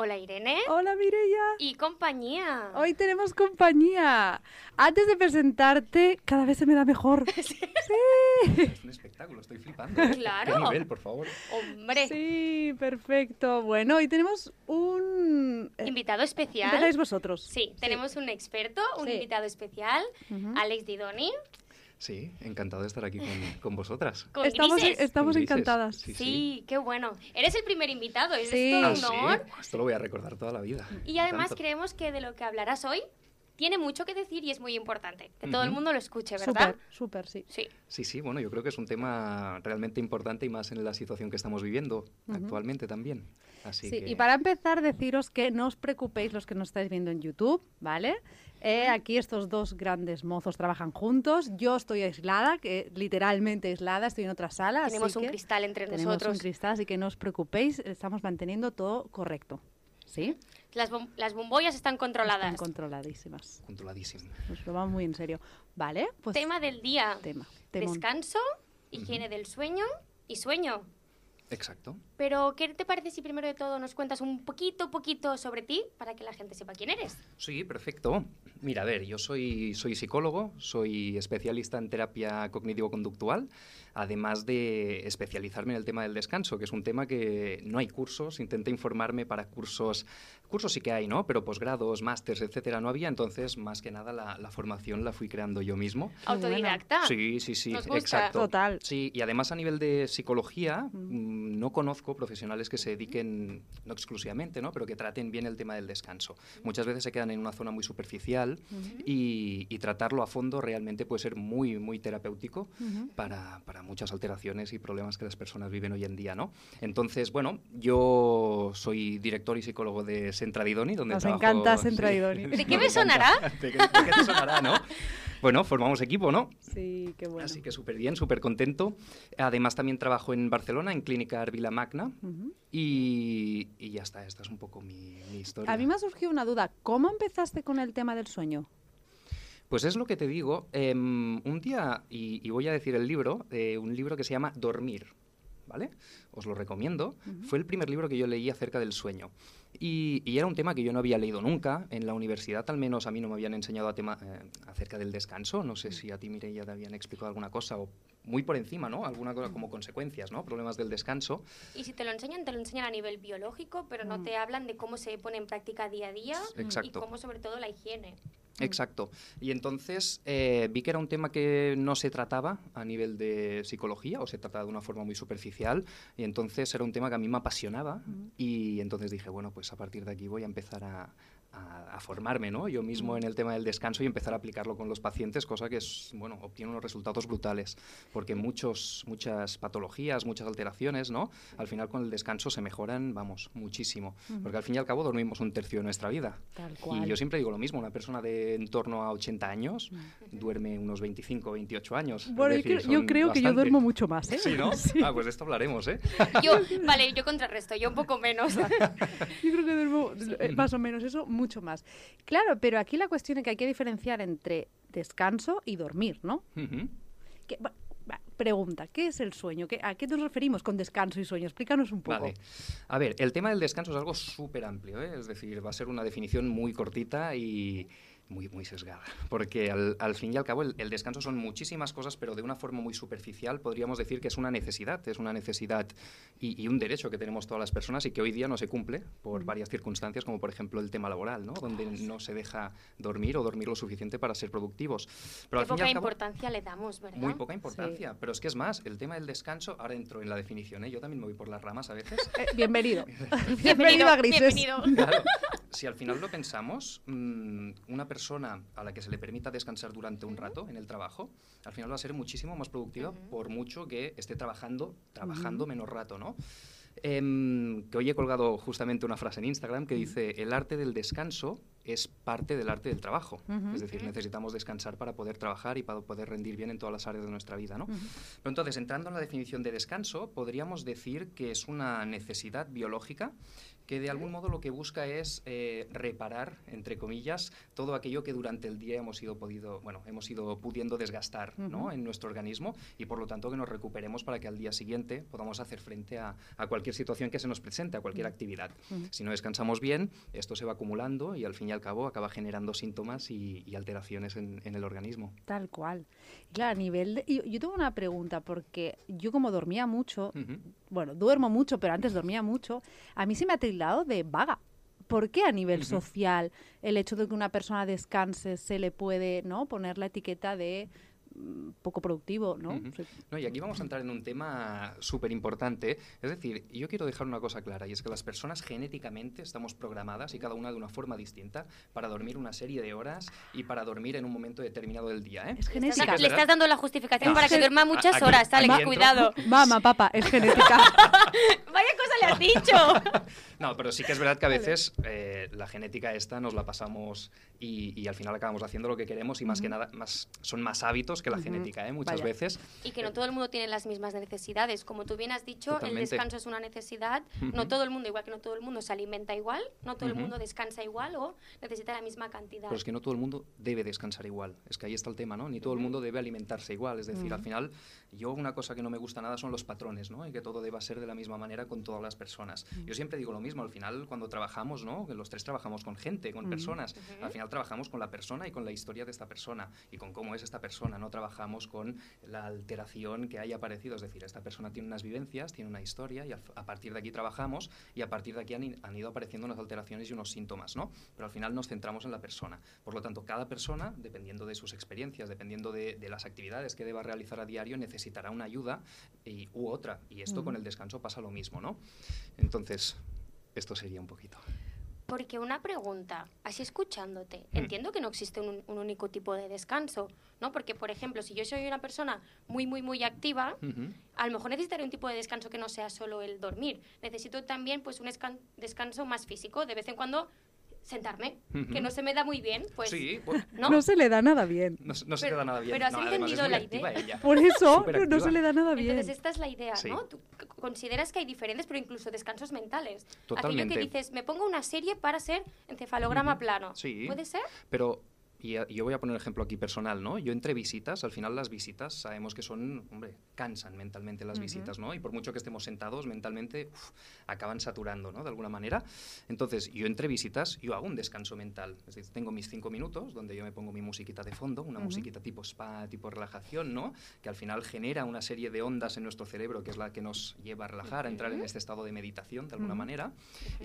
Hola Irene. Hola Mireia. Y compañía. Hoy tenemos compañía. Antes de presentarte, cada vez se me da mejor. Sí. Es un espectáculo, estoy flipando. ¿eh? Claro. ¿Qué nivel, por favor? Hombre. Sí, perfecto. Bueno, hoy tenemos un... eh, Invitado especial. Empezáis vosotros. Sí, tenemos un experto, un Sí. invitado especial, Ujú. Alex Didoni. Sí, encantado de estar aquí con, con vosotras. Con Estamos, grises. estamos Con encantadas. Sí, Sí, sí. qué bueno. Eres el primer invitado, es Sí. todo Ah, un sí, honor. Esto lo voy a recordar toda la vida. Y además Tanto. creemos que de lo que hablarás hoy tiene mucho que decir y es muy importante. Que todo el mundo lo escuche, ¿verdad? Súper, súper, sí. Sí. Sí, sí, bueno, yo creo que es un tema realmente importante y más en la situación que estamos viviendo Ujú. actualmente también. Así Sí, que... y para empezar, deciros que no os preocupéis los que nos estáis viendo en YouTube, ¿vale? Eh, aquí estos dos grandes mozos trabajan juntos. Yo estoy aislada, que literalmente aislada, estoy en otra sala. así Tenemos un que cristal entre Tenemos nosotros. un cristal, así que no os preocupéis, estamos manteniendo todo correcto. ¿Sí? Las, bom- las bombollas están controladas. Están controladísimas. Controladísimo. Nos lo vamos muy en serio. ¿Vale? Pues Tema del día. tema. temón. Descanso, higiene del sueño y sueño. Exacto. Pero, ¿qué te parece si primero de todo nos cuentas un poquito, poquito sobre ti para que la gente sepa quién eres? Sí, perfecto. Mira, a ver, yo soy, soy psicólogo, soy especialista en terapia cognitivo-conductual, además de especializarme en el tema del descanso, que es un tema que no hay cursos, intenté informarme para cursos, cursos sí que hay, ¿no? Pero posgrados, másters, etcétera, no había, entonces más que nada la, la formación la fui creando yo mismo. Autodidacta. Sí, sí, sí, Nos gusta. exacto. Total. Sí, y además a nivel de psicología, mm, no conozco profesionales que se dediquen, no exclusivamente, ¿no? pero que traten bien el tema del descanso. Muchas veces se quedan en una zona muy superficial y, y tratarlo a fondo realmente puede ser muy, muy terapéutico para, para muchas alteraciones y problemas que las personas viven hoy en día, ¿no? Entonces, bueno, yo soy director y psicólogo de Centradidoni, donde Nos trabajo- encanta sí. Centradidoni. ¿De qué me sonará? ¿De qué, de qué te sonará, no? Bueno, formamos equipo, ¿no? Sí, qué bueno. Así que súper bien, súper contento. Además también trabajo en Barcelona, en Clínica Arvila Magna. Y, y ya está, esta es un poco mi, mi historia. A mí me ha surgido una duda. ¿Cómo empezaste con el tema del sueño? Pues es lo que te digo. em, un día, y, y voy a decir el libro, eh, un libro que se llama Dormir. ¿Vale? Os lo recomiendo. Fue el primer libro que yo leí acerca del sueño. Y, y era un tema que yo no había leído nunca. En la universidad, al menos, a mí no me habían enseñado a tema, eh, acerca del descanso. No sé si a ti, Mireia, te habían explicado alguna cosa o muy por encima, ¿no? Alguna cosa como consecuencias, ¿no? Problemas del descanso. Y si te lo enseñan, te lo enseñan a nivel biológico, pero no Mm. te hablan de cómo se pone en práctica día a día y Exacto. cómo sobre todo la higiene. Exacto. Y entonces eh, vi que era un tema que no se trataba a nivel de psicología o se trataba de una forma muy superficial y entonces era un tema que a mí me apasionaba y entonces dije, bueno, pues a partir de aquí voy a empezar a, a- a formarme ¿no? yo mismo en el tema del descanso y empezar a aplicarlo con los pacientes, cosa que es, bueno, obtiene unos resultados brutales porque muchos, muchas patologías, muchas alteraciones, ¿no? Al final con el descanso se mejoran, vamos, muchísimo. Porque al fin y al cabo dormimos un tercio de nuestra vida. Tal cual. Y yo siempre digo lo mismo, una persona de en torno a 80 años duerme unos 25, 28 años. Bueno, yo, decir, creo- yo creo que yo duermo mucho más, ¿eh? Sí, ¿no? Sí. Ah, pues de esto hablaremos, ¿eh? Yo, vale, yo contrarresto, yo un poco menos. Yo creo que duermo más o menos eso, mucho más. Claro, pero aquí la cuestión es que hay que diferenciar entre descanso y dormir, ¿no? Que- pregunta, ¿qué es el sueño? ¿Qué- ¿A qué nos referimos con descanso y sueño? Explícanos un poco. Vale. A ver, el tema del descanso es algo súper amplio, ¿eh? es decir, va a ser una definición muy cortita y muy, muy sesgada, porque al, al fin y al cabo el, el descanso son muchísimas cosas, pero de una forma muy superficial podríamos decir que es una necesidad, es una necesidad y, y un derecho que tenemos todas las personas y que hoy día no se cumple por varias circunstancias, como por ejemplo el tema laboral, ¿no? donde no se deja dormir o dormir lo suficiente para ser productivos. Pero Qué al fin y poca al cabo- importancia le damos, ¿verdad? muy poca importancia, pero es que es más, el tema del descanso, ahora entro en la definición, ¿eh? yo también me voy por las ramas a veces. Eh, bienvenido. Bienvenido, a Grises. bienvenido. Claro, si al final lo pensamos, mm, una persona a la que se le permita descansar durante un rato en el trabajo, al final va a ser muchísimo más productiva por mucho que esté trabajando, trabajando menos rato, ¿no? Em, que hoy he colgado justamente una frase en Instagram que dice, el arte del descanso es parte del arte del trabajo. Ujú. Es decir, necesitamos descansar para poder trabajar y para poder rendir bien en todas las áreas de nuestra vida, ¿no? Pero entonces, entrando en la definición de descanso, podríamos decir que es una necesidad biológica que de algún modo lo que busca es eh, reparar, entre comillas, todo aquello que durante el día hemos ido, podido, bueno, hemos ido pudiendo desgastar ¿no? En nuestro organismo y por lo tanto que nos recuperemos para que al día siguiente podamos hacer frente a, a cualquier situación que se nos presente, a cualquier actividad. Si no descansamos bien, esto se va acumulando y al fin y al cabo acaba generando síntomas y, alteraciones en, el organismo. Tal cual. Claro, a nivel de, yo, tengo una pregunta porque yo como dormía mucho, bueno, duermo mucho, pero antes dormía mucho, a mí se me ha tildado de vaga. ¿Por qué a nivel social el hecho de que una persona descanse se le puede ¿no? poner la etiqueta de poco productivo, ¿no? ¿no? Y aquí vamos a entrar en un tema súper importante. Es decir, yo quiero dejar una cosa clara, y es que las personas genéticamente estamos programadas, y cada una de una forma distinta, para dormir una serie de horas y para dormir en un momento determinado del día. ¿eh? Es genética. Le estás dando la justificación para que duerma muchas horas, Alex, cuidado. Mamá, papá, es genética. Vaya cosa le has dicho. no, pero sí que es verdad que a veces eh, la genética esta nos la pasamos y, al final acabamos haciendo lo que queremos y más que nada más, son más hábitos que la genética, ¿eh? muchas veces. Y que no todo el mundo tiene las mismas necesidades. Como tú bien has dicho, el descanso es una necesidad. No todo el mundo, igual que no todo el mundo se alimenta igual, no todo el mundo descansa igual o necesita la misma cantidad. Pero es que no todo el mundo debe descansar igual. Es que ahí está el tema, ¿no? Ni todo el mundo debe alimentarse igual. Es decir, al final, yo una cosa que no me gusta nada son los patrones, ¿no? Y que todo deba ser de la misma manera con todas las personas. Yo siempre digo lo mismo, al final cuando trabajamos, ¿no? Que los tres trabajamos con gente, con personas. Al final trabajamos con la persona y con la historia de esta persona y con cómo es esta persona. No trabajamos con la alteración que haya aparecido. Es decir, esta persona tiene unas vivencias, tiene una historia y a, partir de aquí trabajamos y a partir de aquí han, ido apareciendo unas alteraciones y unos síntomas, ¿no? Pero al final nos centramos en la persona. Por lo tanto, cada persona, dependiendo de sus experiencias, dependiendo de, las actividades que deba realizar a diario, necesitará una ayuda y, u otra. Y esto con el descanso pasa lo mismo, ¿no? Entonces, esto sería un poquito. Porque una pregunta, así escuchándote, mm. entiendo que no existe un, único tipo de descanso, ¿no? Porque, por ejemplo, si yo soy una persona muy, muy, muy activa, a lo mejor necesitaré un tipo de descanso que no sea solo el dormir. Necesito también, pues, un descanso más físico. De vez en cuando sentarme, que no se me da muy bien, pues... Sí, pues, ¿no? se le da nada bien. No, se le da nada bien. Pero has entendido la idea. Por eso no, se le da nada bien. Entonces esta es la idea, ¿no? Tú consideras que hay diferentes, pero incluso descansos mentales. Totalmente. Aquello que dices, me pongo una serie para ser encefalograma plano. Sí. ¿Puede ser? Pero y yo voy a poner un ejemplo aquí personal, ¿no? Yo entre visitas, al final las visitas sabemos que son, hombre, cansan mentalmente las visitas, ¿no? Y por mucho que estemos sentados, mentalmente acaban saturando, ¿no? De alguna manera. Entonces, yo entre visitas, yo hago un descanso mental. Es decir, tengo mis cinco minutos donde yo me pongo mi musiquita de fondo, una musiquita tipo spa, tipo relajación, ¿no? Que al final genera una serie de ondas en nuestro cerebro que es la que nos lleva a relajar, a entrar en este estado de meditación, de alguna manera.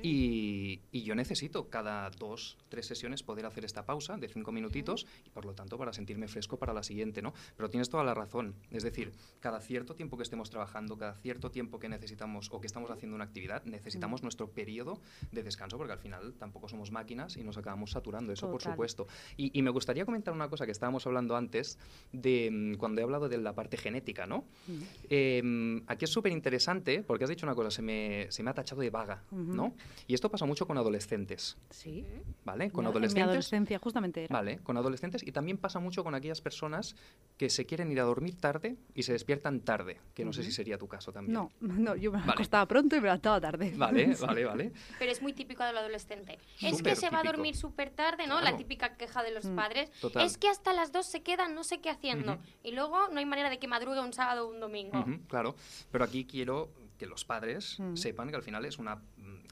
Y, y yo necesito cada dos, tres sesiones poder hacer esta pausa de cinco minutos minutitos y por lo tanto para sentirme fresco para la siguiente, ¿no? Pero tienes toda la razón, es decir, cada cierto tiempo que estemos trabajando, cada cierto tiempo que necesitamos o que estamos haciendo una actividad, necesitamos nuestro periodo de descanso porque al final tampoco somos máquinas y nos acabamos saturando, eso por supuesto. Y, me gustaría comentar una cosa que estábamos hablando antes de mm, cuando he hablado de la parte genética, ¿no? Em, aquí es súper interesante porque has dicho una cosa, se me, se me ha tachado de vaga, ¿no? Y esto pasa mucho con adolescentes. Sí. ¿Vale? Con adolescentes. En mi adolescencia justamente era. Vale, con adolescentes y también pasa mucho con aquellas personas que se quieren ir a dormir tarde y se despiertan tarde, que no sé si sería tu caso también. No, no yo me acostaba pronto y me levantaba tarde. Vale, vale, vale. Pero es muy típico del adolescente. es que se va a dormir súper tarde, ¿no? La típica queja de los mm. padres. Es que hasta las dos se quedan no sé qué haciendo. Y luego no hay manera de que madrugue un sábado o un domingo. claro, pero aquí quiero que los padres mm. sepan que al final es una,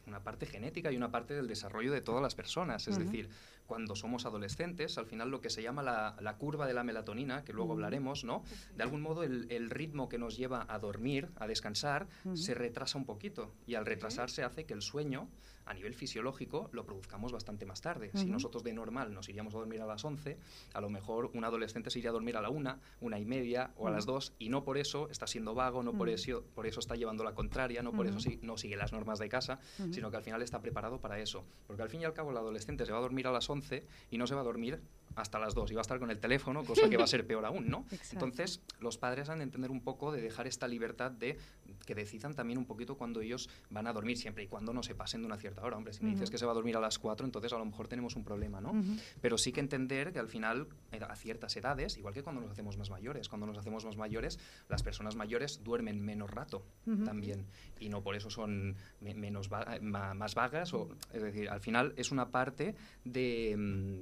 una, parte genética y una parte del desarrollo de todas las personas. Es decir, cuando somos adolescentes, al final lo que se llama la, curva de la melatonina, que luego hablaremos, ¿no? De algún modo el, ritmo que nos lleva a dormir, a descansar, se retrasa un poquito. Y al retrasarse hace que el sueño a nivel fisiológico lo produzcamos bastante más tarde. Si nosotros de normal nos iríamos a dormir a las 11, a lo mejor un adolescente se iría a dormir a la una, una y media o a las dos y no por eso está siendo vago, no por, eso, por eso está llevando la contraria, no por eso sí, no sigue las normas de casa, sino que al final está preparado para eso. Porque al fin y al cabo el adolescente se va a dormir a las 11 y no se va a dormir hasta las 2 y va a estar con el teléfono, cosa que va a ser peor aún, ¿no? Entonces, los padres han de entender un poco de dejar esta libertad de que decidan también un poquito cuando ellos van a dormir, siempre y cuando no se pasen de una cierta hora. Hombre, si me dices que se va a dormir a las 4, entonces a lo mejor tenemos un problema, ¿no? Pero sí que entender que al final, eh, a ciertas edades, igual que cuando nos hacemos más mayores, cuando nos hacemos más mayores, las personas mayores duermen menos rato también. Y no por eso son menos más vagas, o, es decir, al final es una parte de... Mm,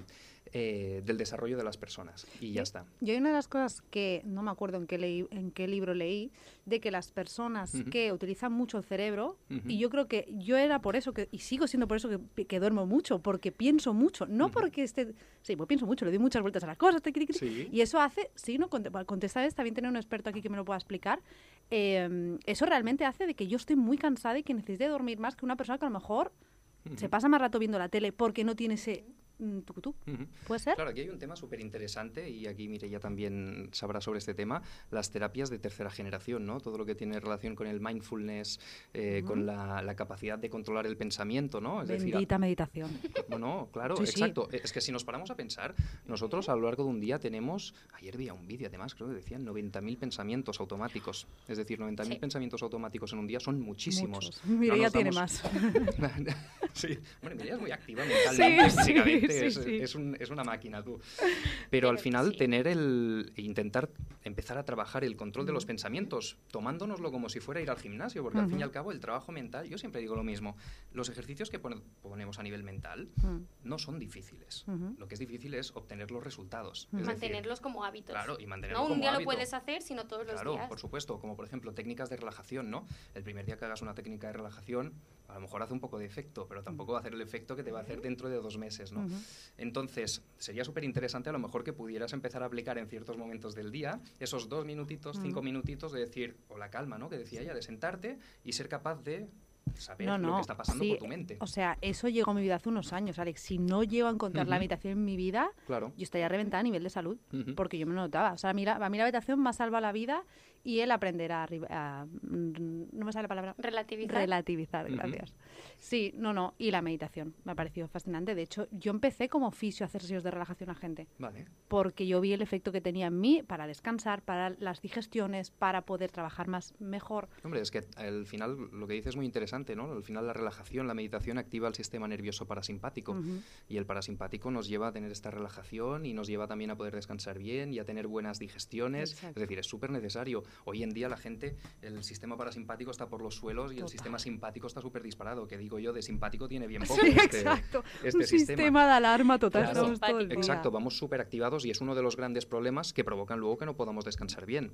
eh, del desarrollo de las personas. Y ya está. Yo hay una de las cosas que no me acuerdo en qué, leí, en qué libro leí, de que las personas que utilizan mucho el cerebro, y yo creo que yo era por eso, que, y sigo siendo por eso que, que duermo mucho, porque pienso mucho, no porque esté... Sí, pues pienso mucho, le doy muchas vueltas a las cosas, y eso hace, sí, no, contestar es también tener un experto aquí que me lo pueda explicar, em, eso realmente hace de que yo esté muy cansada y que necesite dormir más que una persona que a lo mejor se pasa más rato viendo la tele porque no tiene ese Mm, tú, ¿Puede ser? Claro, aquí hay un tema súper interesante y aquí ya también sabrá sobre este tema, las terapias de tercera generación, ¿no? Todo lo que tiene relación con el mindfulness, eh, con la, capacidad de controlar el pensamiento, ¿no? Es Bendita meditación. Bueno, claro, exacto. Es que si nos paramos a pensar, nosotros a lo largo de un día tenemos, ayer vi un vídeo además, creo que decían 90.000 pensamientos automáticos. Es decir, 90.000 pensamientos automáticos en un día son muchísimos. Mira, ya tiene más. sí, bueno, es muy activa mentalmente, es, una máquina tú. Pero al final tener el intentar empezar a trabajar el control de los pensamientos, tomándonoslo como si fuera ir al gimnasio, porque al fin y al cabo el trabajo mental, yo siempre digo lo mismo, los ejercicios que ponemos a nivel mental no son difíciles. Lo que es difícil es obtener los resultados. mantenerlos como hábitos. Claro, y mantenerlos no un día lo puedes hacer, sino todos los días. Claro, por supuesto, como por ejemplo técnicas de relajación, ¿no? El primer día que hagas una técnica de relajación, a lo mejor hace un poco de efecto, pero tampoco va a hacer el efecto que te va a hacer dentro de dos meses, ¿no? Entonces, sería súper interesante a lo mejor que pudieras empezar a aplicar en ciertos momentos del día esos dos minutitos, cinco minutitos de decir, o la calma, ¿no? Que decía ella, de sentarte y ser capaz de saber lo que está pasando por tu mente. O sea, eso llegó a mi vida hace unos años, Alex. Si no llego a encontrar la meditación en mi vida, yo estaría reventada a nivel de salud, porque yo me lo notaba. O sea, mira, a mí la meditación me ha salvado la vida y él aprenderá a, no me sale la palabra. Relativizar. Relativizar gracias. Sí no no y la meditación me ha parecido fascinante. De hecho yo empecé como oficio a hacer sesiones de relajación a gente vale. porque yo vi el efecto que tenía en mí para descansar para las digestiones para poder trabajar más mejor. Hombre es que al final lo que dices es muy interesante no al final la relajación la meditación activa el sistema nervioso parasimpático y el parasimpático nos lleva a tener esta relajación y nos lleva también a poder descansar bien y a tener buenas digestiones. Es decir es súper necesario Hoy en día la gente, el sistema parasimpático está por los suelos y el sistema simpático está súper disparado, que digo yo, de simpático tiene bien poco sí, este, exacto. este Un sistema. de alarma total. exacto, vamos súper activados y es uno de los grandes problemas que provocan luego que no podamos descansar bien.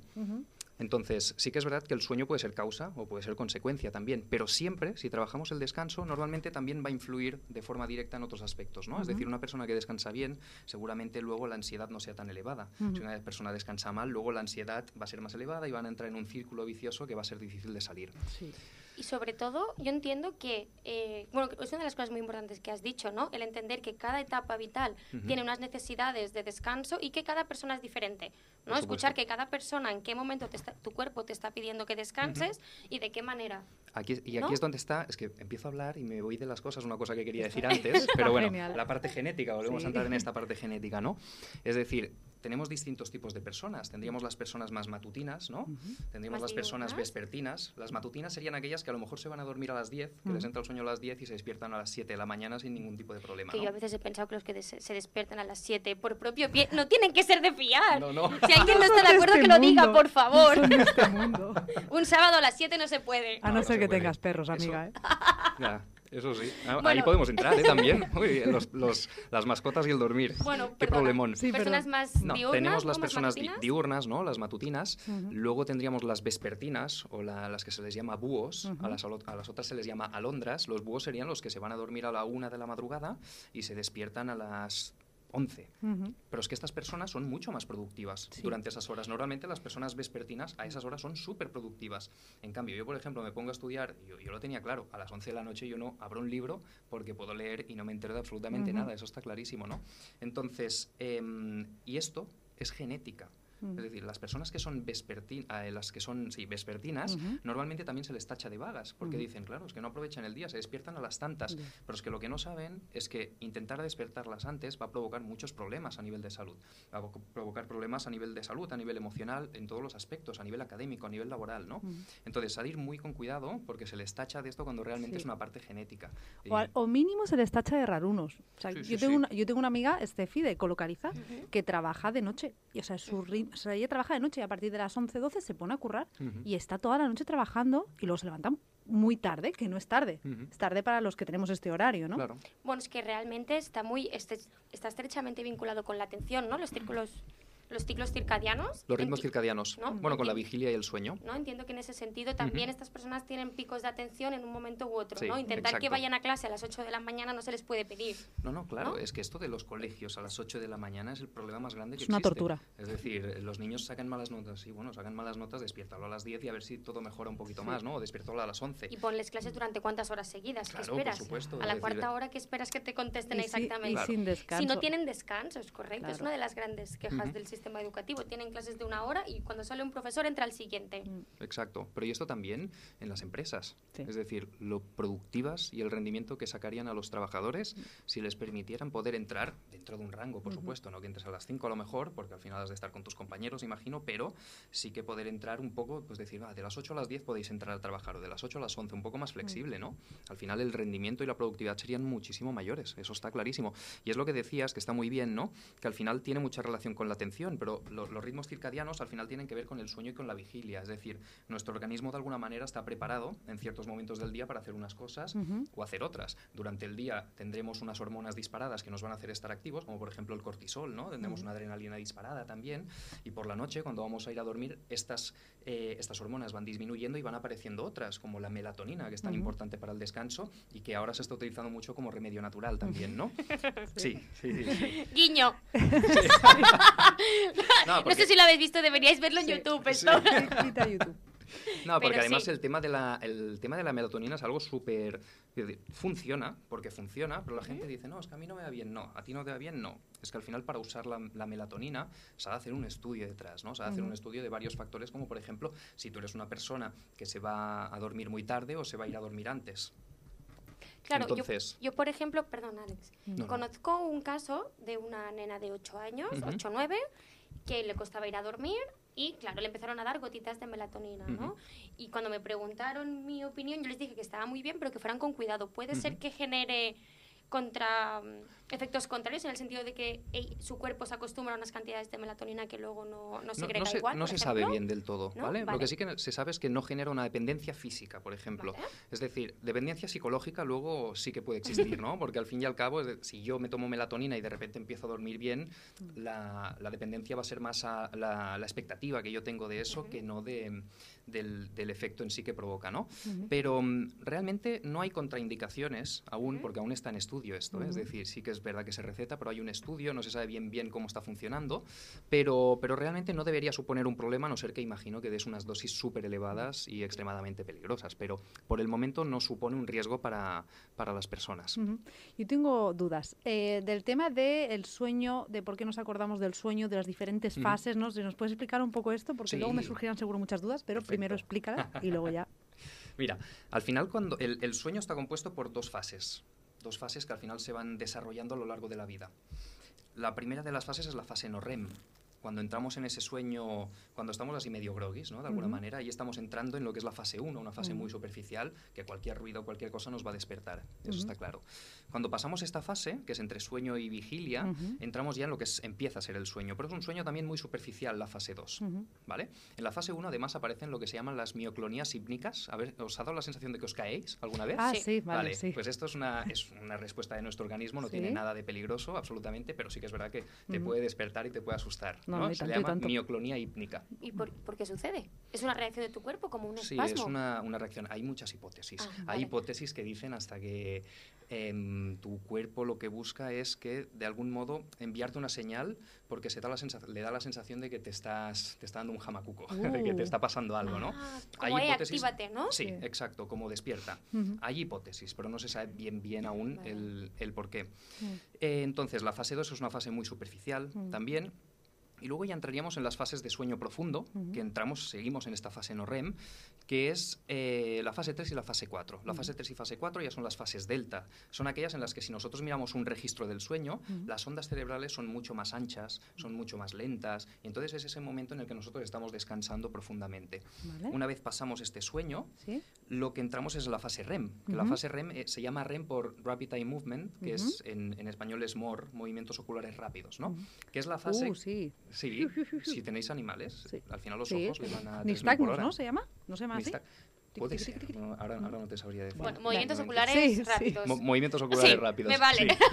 Entonces, sí que es verdad que el sueño puede ser causa o puede ser consecuencia también, pero siempre, si trabajamos el descanso, normalmente también va a influir de forma directa en otros aspectos, ¿no? Es decir, una persona que descansa bien, seguramente luego la ansiedad no sea tan elevada. Si una persona descansa mal, luego la ansiedad va a ser más elevada y van a entrar en un círculo vicioso que va a ser difícil de salir. Sí. Y sobre todo, yo entiendo que, eh, bueno, es una de las cosas muy importantes que has dicho, ¿no? El entender que cada etapa vital tiene unas necesidades de descanso y que cada persona es diferente, ¿no? Escuchar que cada persona en qué momento te está, tu cuerpo te está pidiendo que descanses y de qué manera. Aquí, y aquí es donde está, es que empiezo a hablar y me voy de las cosas, una cosa que quería decir antes, pero bueno, la parte genética, volvemos a entrar en esta parte genética, ¿no? Es decir, tenemos distintos tipos de personas. Tendríamos las personas más matutinas, ¿no? Tendríamos las personas vespertinas. Las matutinas serían aquellas que a lo mejor se van a dormir a las 10, que les entra el sueño a las 10 y se despiertan a las 7 de la mañana sin ningún tipo de problema. Que yo a veces he pensado que los que se despiertan a las 7 por propio pie no tienen que ser de fiar. No, no. Si alguien no está de acuerdo, este que lo diga, por favor. Este Un sábado a las 7 no se puede. A no, ser que tengas perros, amiga. ¿eh? Eso sí. Ah, ahí podemos entrar ¿eh? también. los, las mascotas y el dormir. Bueno, Qué problemón. personas más no, Tenemos las personas diurnas, ¿no? Las matutinas. Luego tendríamos las vespertinas, o las que se les llama búhos. a, las, a las otras se les llama alondras. Los búhos serían los que se van a dormir a la una de la madrugada y se despiertan a las 11. Pero es que estas personas son mucho más productivas durante esas horas. Normalmente las personas vespertinas a esas horas son súper productivas. En cambio, yo, por ejemplo, me pongo a estudiar, yo, yo, lo tenía claro, a las 11 de la noche yo no abro un libro porque puedo leer y no me entero de absolutamente nada. Eso está clarísimo, ¿no? Entonces, em, y esto es genética. Es decir, las personas que son vespertinas, eh, las que son sí, vespertinas, normalmente también se les tacha de vagas, porque dicen, claro, es que no aprovechan el día, se despiertan a las tantas. Pero es que lo que no saben es que intentar despertarlas antes va a provocar muchos problemas a nivel de salud. Va a provocar problemas a nivel de salud, a nivel emocional, en todos los aspectos, a nivel académico, a nivel laboral, ¿no? Entonces, salir muy con cuidado, porque se les tacha de esto cuando realmente es una parte genética. O, mínimo se les tacha de rarunos. yo, tengo una, yo tengo una amiga, Steffi, de Colocaliza, que trabaja de noche. Y, o sea, su ritmo o sea, ella trabaja de noche y a partir de las 11, 12 se pone a currar y está toda la noche trabajando y luego se levanta muy tarde, que no es tarde. Es tarde para los que tenemos este horario, ¿no? Claro. Bueno, es que realmente está muy este, está estrechamente vinculado con la atención, ¿no? Los círculos los ciclos circadianos. Los ritmos circadianos. ¿no? Bueno, con la vigilia y el sueño. ¿no? Entiendo que en ese sentido también estas personas tienen picos de atención en un momento u otro. Sí, ¿no? Intentar que exacto. vayan a clase a las 8 de la mañana no se les puede pedir. No, no, claro, ¿No? es que esto de los colegios a las 8 de la mañana es el problema más grande que Es una existe. tortura. Es decir, los niños sacan malas notas, y bueno, sacan malas notas, despiértalo a las 10 y a ver si todo mejora un poquito más, ¿no? O despiértalo a las 11. Y ponles clases durante cuántas horas seguidas. Claro, ¿Qué por esperas? supuesto, a es la decir, cuarta hora, ¿qué esperas que te contesten Y si- exactamente? y Claro. sin descanso. Si no tienen descanso, es correcto. Es Claro. una de las grandes quejas del sistema educativo. Tienen clases de una hora y cuando sale un profesor entra al siguiente. Mm. Exacto, pero y esto también en las empresas. Sí. Es decir, lo productivas y el rendimiento que sacarían a los trabajadores si les permitieran poder entrar dentro de un rango, por supuesto, no que entres a las 5 a lo mejor, porque al final has de estar con tus compañeros, imagino, pero sí que poder entrar un poco, pues decir, va, de las 8 a las 10 podéis entrar a trabajar, o de las 8 a las 11, un poco más flexible, ¿no? Al final el rendimiento y la productividad serían muchísimo mayores, eso está clarísimo. Y es lo que decías, que está muy bien, ¿no? Que al final tiene mucha relación con la atención, pero lo- los ritmos circadianos al final tienen que ver con el sueño y con la vigilia, es decir, nuestro organismo de alguna manera está preparado en ciertos momentos del día para hacer unas cosas Ujú. o hacer otras. Durante el día tendremos unas hormonas disparadas que nos van a hacer estar activos, como por ejemplo el cortisol, ¿no? Tendremos una adrenalina disparada también. Y por la noche, cuando vamos a ir a dormir, estas, eh, estas hormonas van disminuyendo y van apareciendo otras, como la melatonina, que es tan importante para el descanso y que ahora se está utilizando mucho como remedio natural también, ¿no? sí, sí, sí. sí. Guiño. No, No sé si lo habéis visto, deberíais verlo en Sí. YouTube. Esto. Quita YouTube. No, porque Pero además sí. el, tema de la, el tema de la melatonina es algo súper... Funciona, porque funciona, pero la gente dice, no, es que a mí no me va bien, no, a ti no te va bien, no. Es que al final para usar la, la melatonina se ha de hacer un estudio detrás, ¿no? Se ha de hacer un estudio de varios factores, como por ejemplo, si tú eres una persona que se va a dormir muy tarde o se va a ir a dormir antes. Claro, yo- Entonces- yo, por ejemplo, perdón Alex, No, no. conozco un caso de una nena de 8 años, Ujú. 8 o 9, que le costaba ir a dormir y claro, le empezaron a dar gotitas de melatonina, ¿no? Y cuando me preguntaron mi opinión, yo les dije que estaba muy bien, pero que fueran con cuidado. Puede ser que genere contra mm, efectos contrarios en el sentido de que ey, su cuerpo se acostumbra a unas cantidades de melatonina que luego no, no No, segrega no se, igual. no se sabe bien del todo, ¿No? ¿vale? Lo Vale. que sí que se sabe es que no genera una dependencia física, por ejemplo. Vale. Es decir, dependencia psicológica luego sí que puede existir, ¿no? Porque al fin y al cabo, si yo me tomo melatonina y de repente empiezo a dormir bien, la, la dependencia va a ser más a la, la expectativa que yo tengo de eso que no de, del, del efecto en sí que provoca, ¿no? Pero mm, realmente no hay contraindicaciones aún, porque aún está en estudio esto, ¿eh? es decir, sí que es verdad que se receta, pero hay un estudio, no se sabe bien bien cómo está funcionando, pero, pero realmente no debería suponer un problema, a no ser que imagino que des unas dosis súper elevadas y extremadamente peligrosas, pero por el momento no supone un riesgo para, para las personas. Ujú. Yo tengo dudas. Eh, del tema del sueño, de por qué nos acordamos del sueño, de las diferentes fases, ¿no? Si nos puedes explicar un poco esto, porque luego me surgirán seguro muchas dudas, pero primero explícala y luego ya. Mira, al final cuando el, el sueño está compuesto por dos fases, dos fases que al final se van desarrollando a lo largo de la vida. La primera de las fases es la fase no REM. Cuando entramos en ese sueño, cuando estamos así medio groguis, ¿no? De alguna Ujú. manera, y estamos entrando en lo que es la fase 1, una fase Ujú. muy superficial, que cualquier ruido, cualquier cosa nos va a despertar. Eso Ujú. está claro. Cuando pasamos esta fase, que es entre sueño y vigilia, entramos ya en lo que es- empieza a ser el sueño. Pero es un sueño también muy superficial, la fase 2. Ujú. ¿Vale? En la fase 1 además aparecen lo que se llaman las mioclonías hípnicas. A ver, ¿os ha dado la sensación de que os caéis alguna vez? Ah, Sí. sí, vale, sí. pues esto es una, es una respuesta de nuestro organismo, no Sí. tiene nada de peligroso, absolutamente, pero sí que es verdad que te puede despertar y te puede asustar. No, ¿no? y Se tanto, le llama tanto. mioclonía hípnica. ¿Y por, por qué sucede? ¿Es una reacción de tu cuerpo como un Sí, espasmo? es una, una reacción. Hay muchas hipótesis. Ah, Hay vale. hipótesis que dicen hasta que em, tu cuerpo lo que busca es que, de algún modo, enviarte una señal porque se da la le da la sensación de que te estás te está dando un jamacuco, de que Uh. te está pasando algo, ¿no? Ah, Hay como, "Eh, hipótesis- actívate, ¿no? Sí, Sí. exacto, como despierta. Ujú. Hay hipótesis, pero no se sabe bien bien aún Vale. el, el por qué. Mm. Eh, entonces, la fase 2 es una fase muy superficial Mm. también. Y luego ya entraríamos en las fases de sueño profundo, Ujú. que entramos, seguimos en esta fase no REM, que es eh, la fase 3 y la fase 4. La fase 3 y fase 4 ya son las fases delta. Son aquellas en las que si nosotros miramos un registro del sueño, Ujú. las ondas cerebrales son mucho más anchas, son mucho más lentas, y entonces es ese momento en el que nosotros estamos descansando profundamente. Vale. Una vez pasamos este sueño, ¿Sí? lo que entramos es la fase REM. que La fase REM eh, se llama REM por Rapid Eye Movement, que es en, en español es MOR, movimientos oculares rápidos, ¿no? Que es la fase Uh, sí. Sí, si tenéis animales, Sí. al final los Sí. ojos le van a 3.000 por Nixtagmus, hora. ¿no? ¿Se llama? ¿No se llama así? Puede ser, no, ahora, ahora no te sabría decir. Bueno, movimientos oculares Sí, sí. rápidos. Mo- movimientos oculares Sí, rápidos. me vale. sí.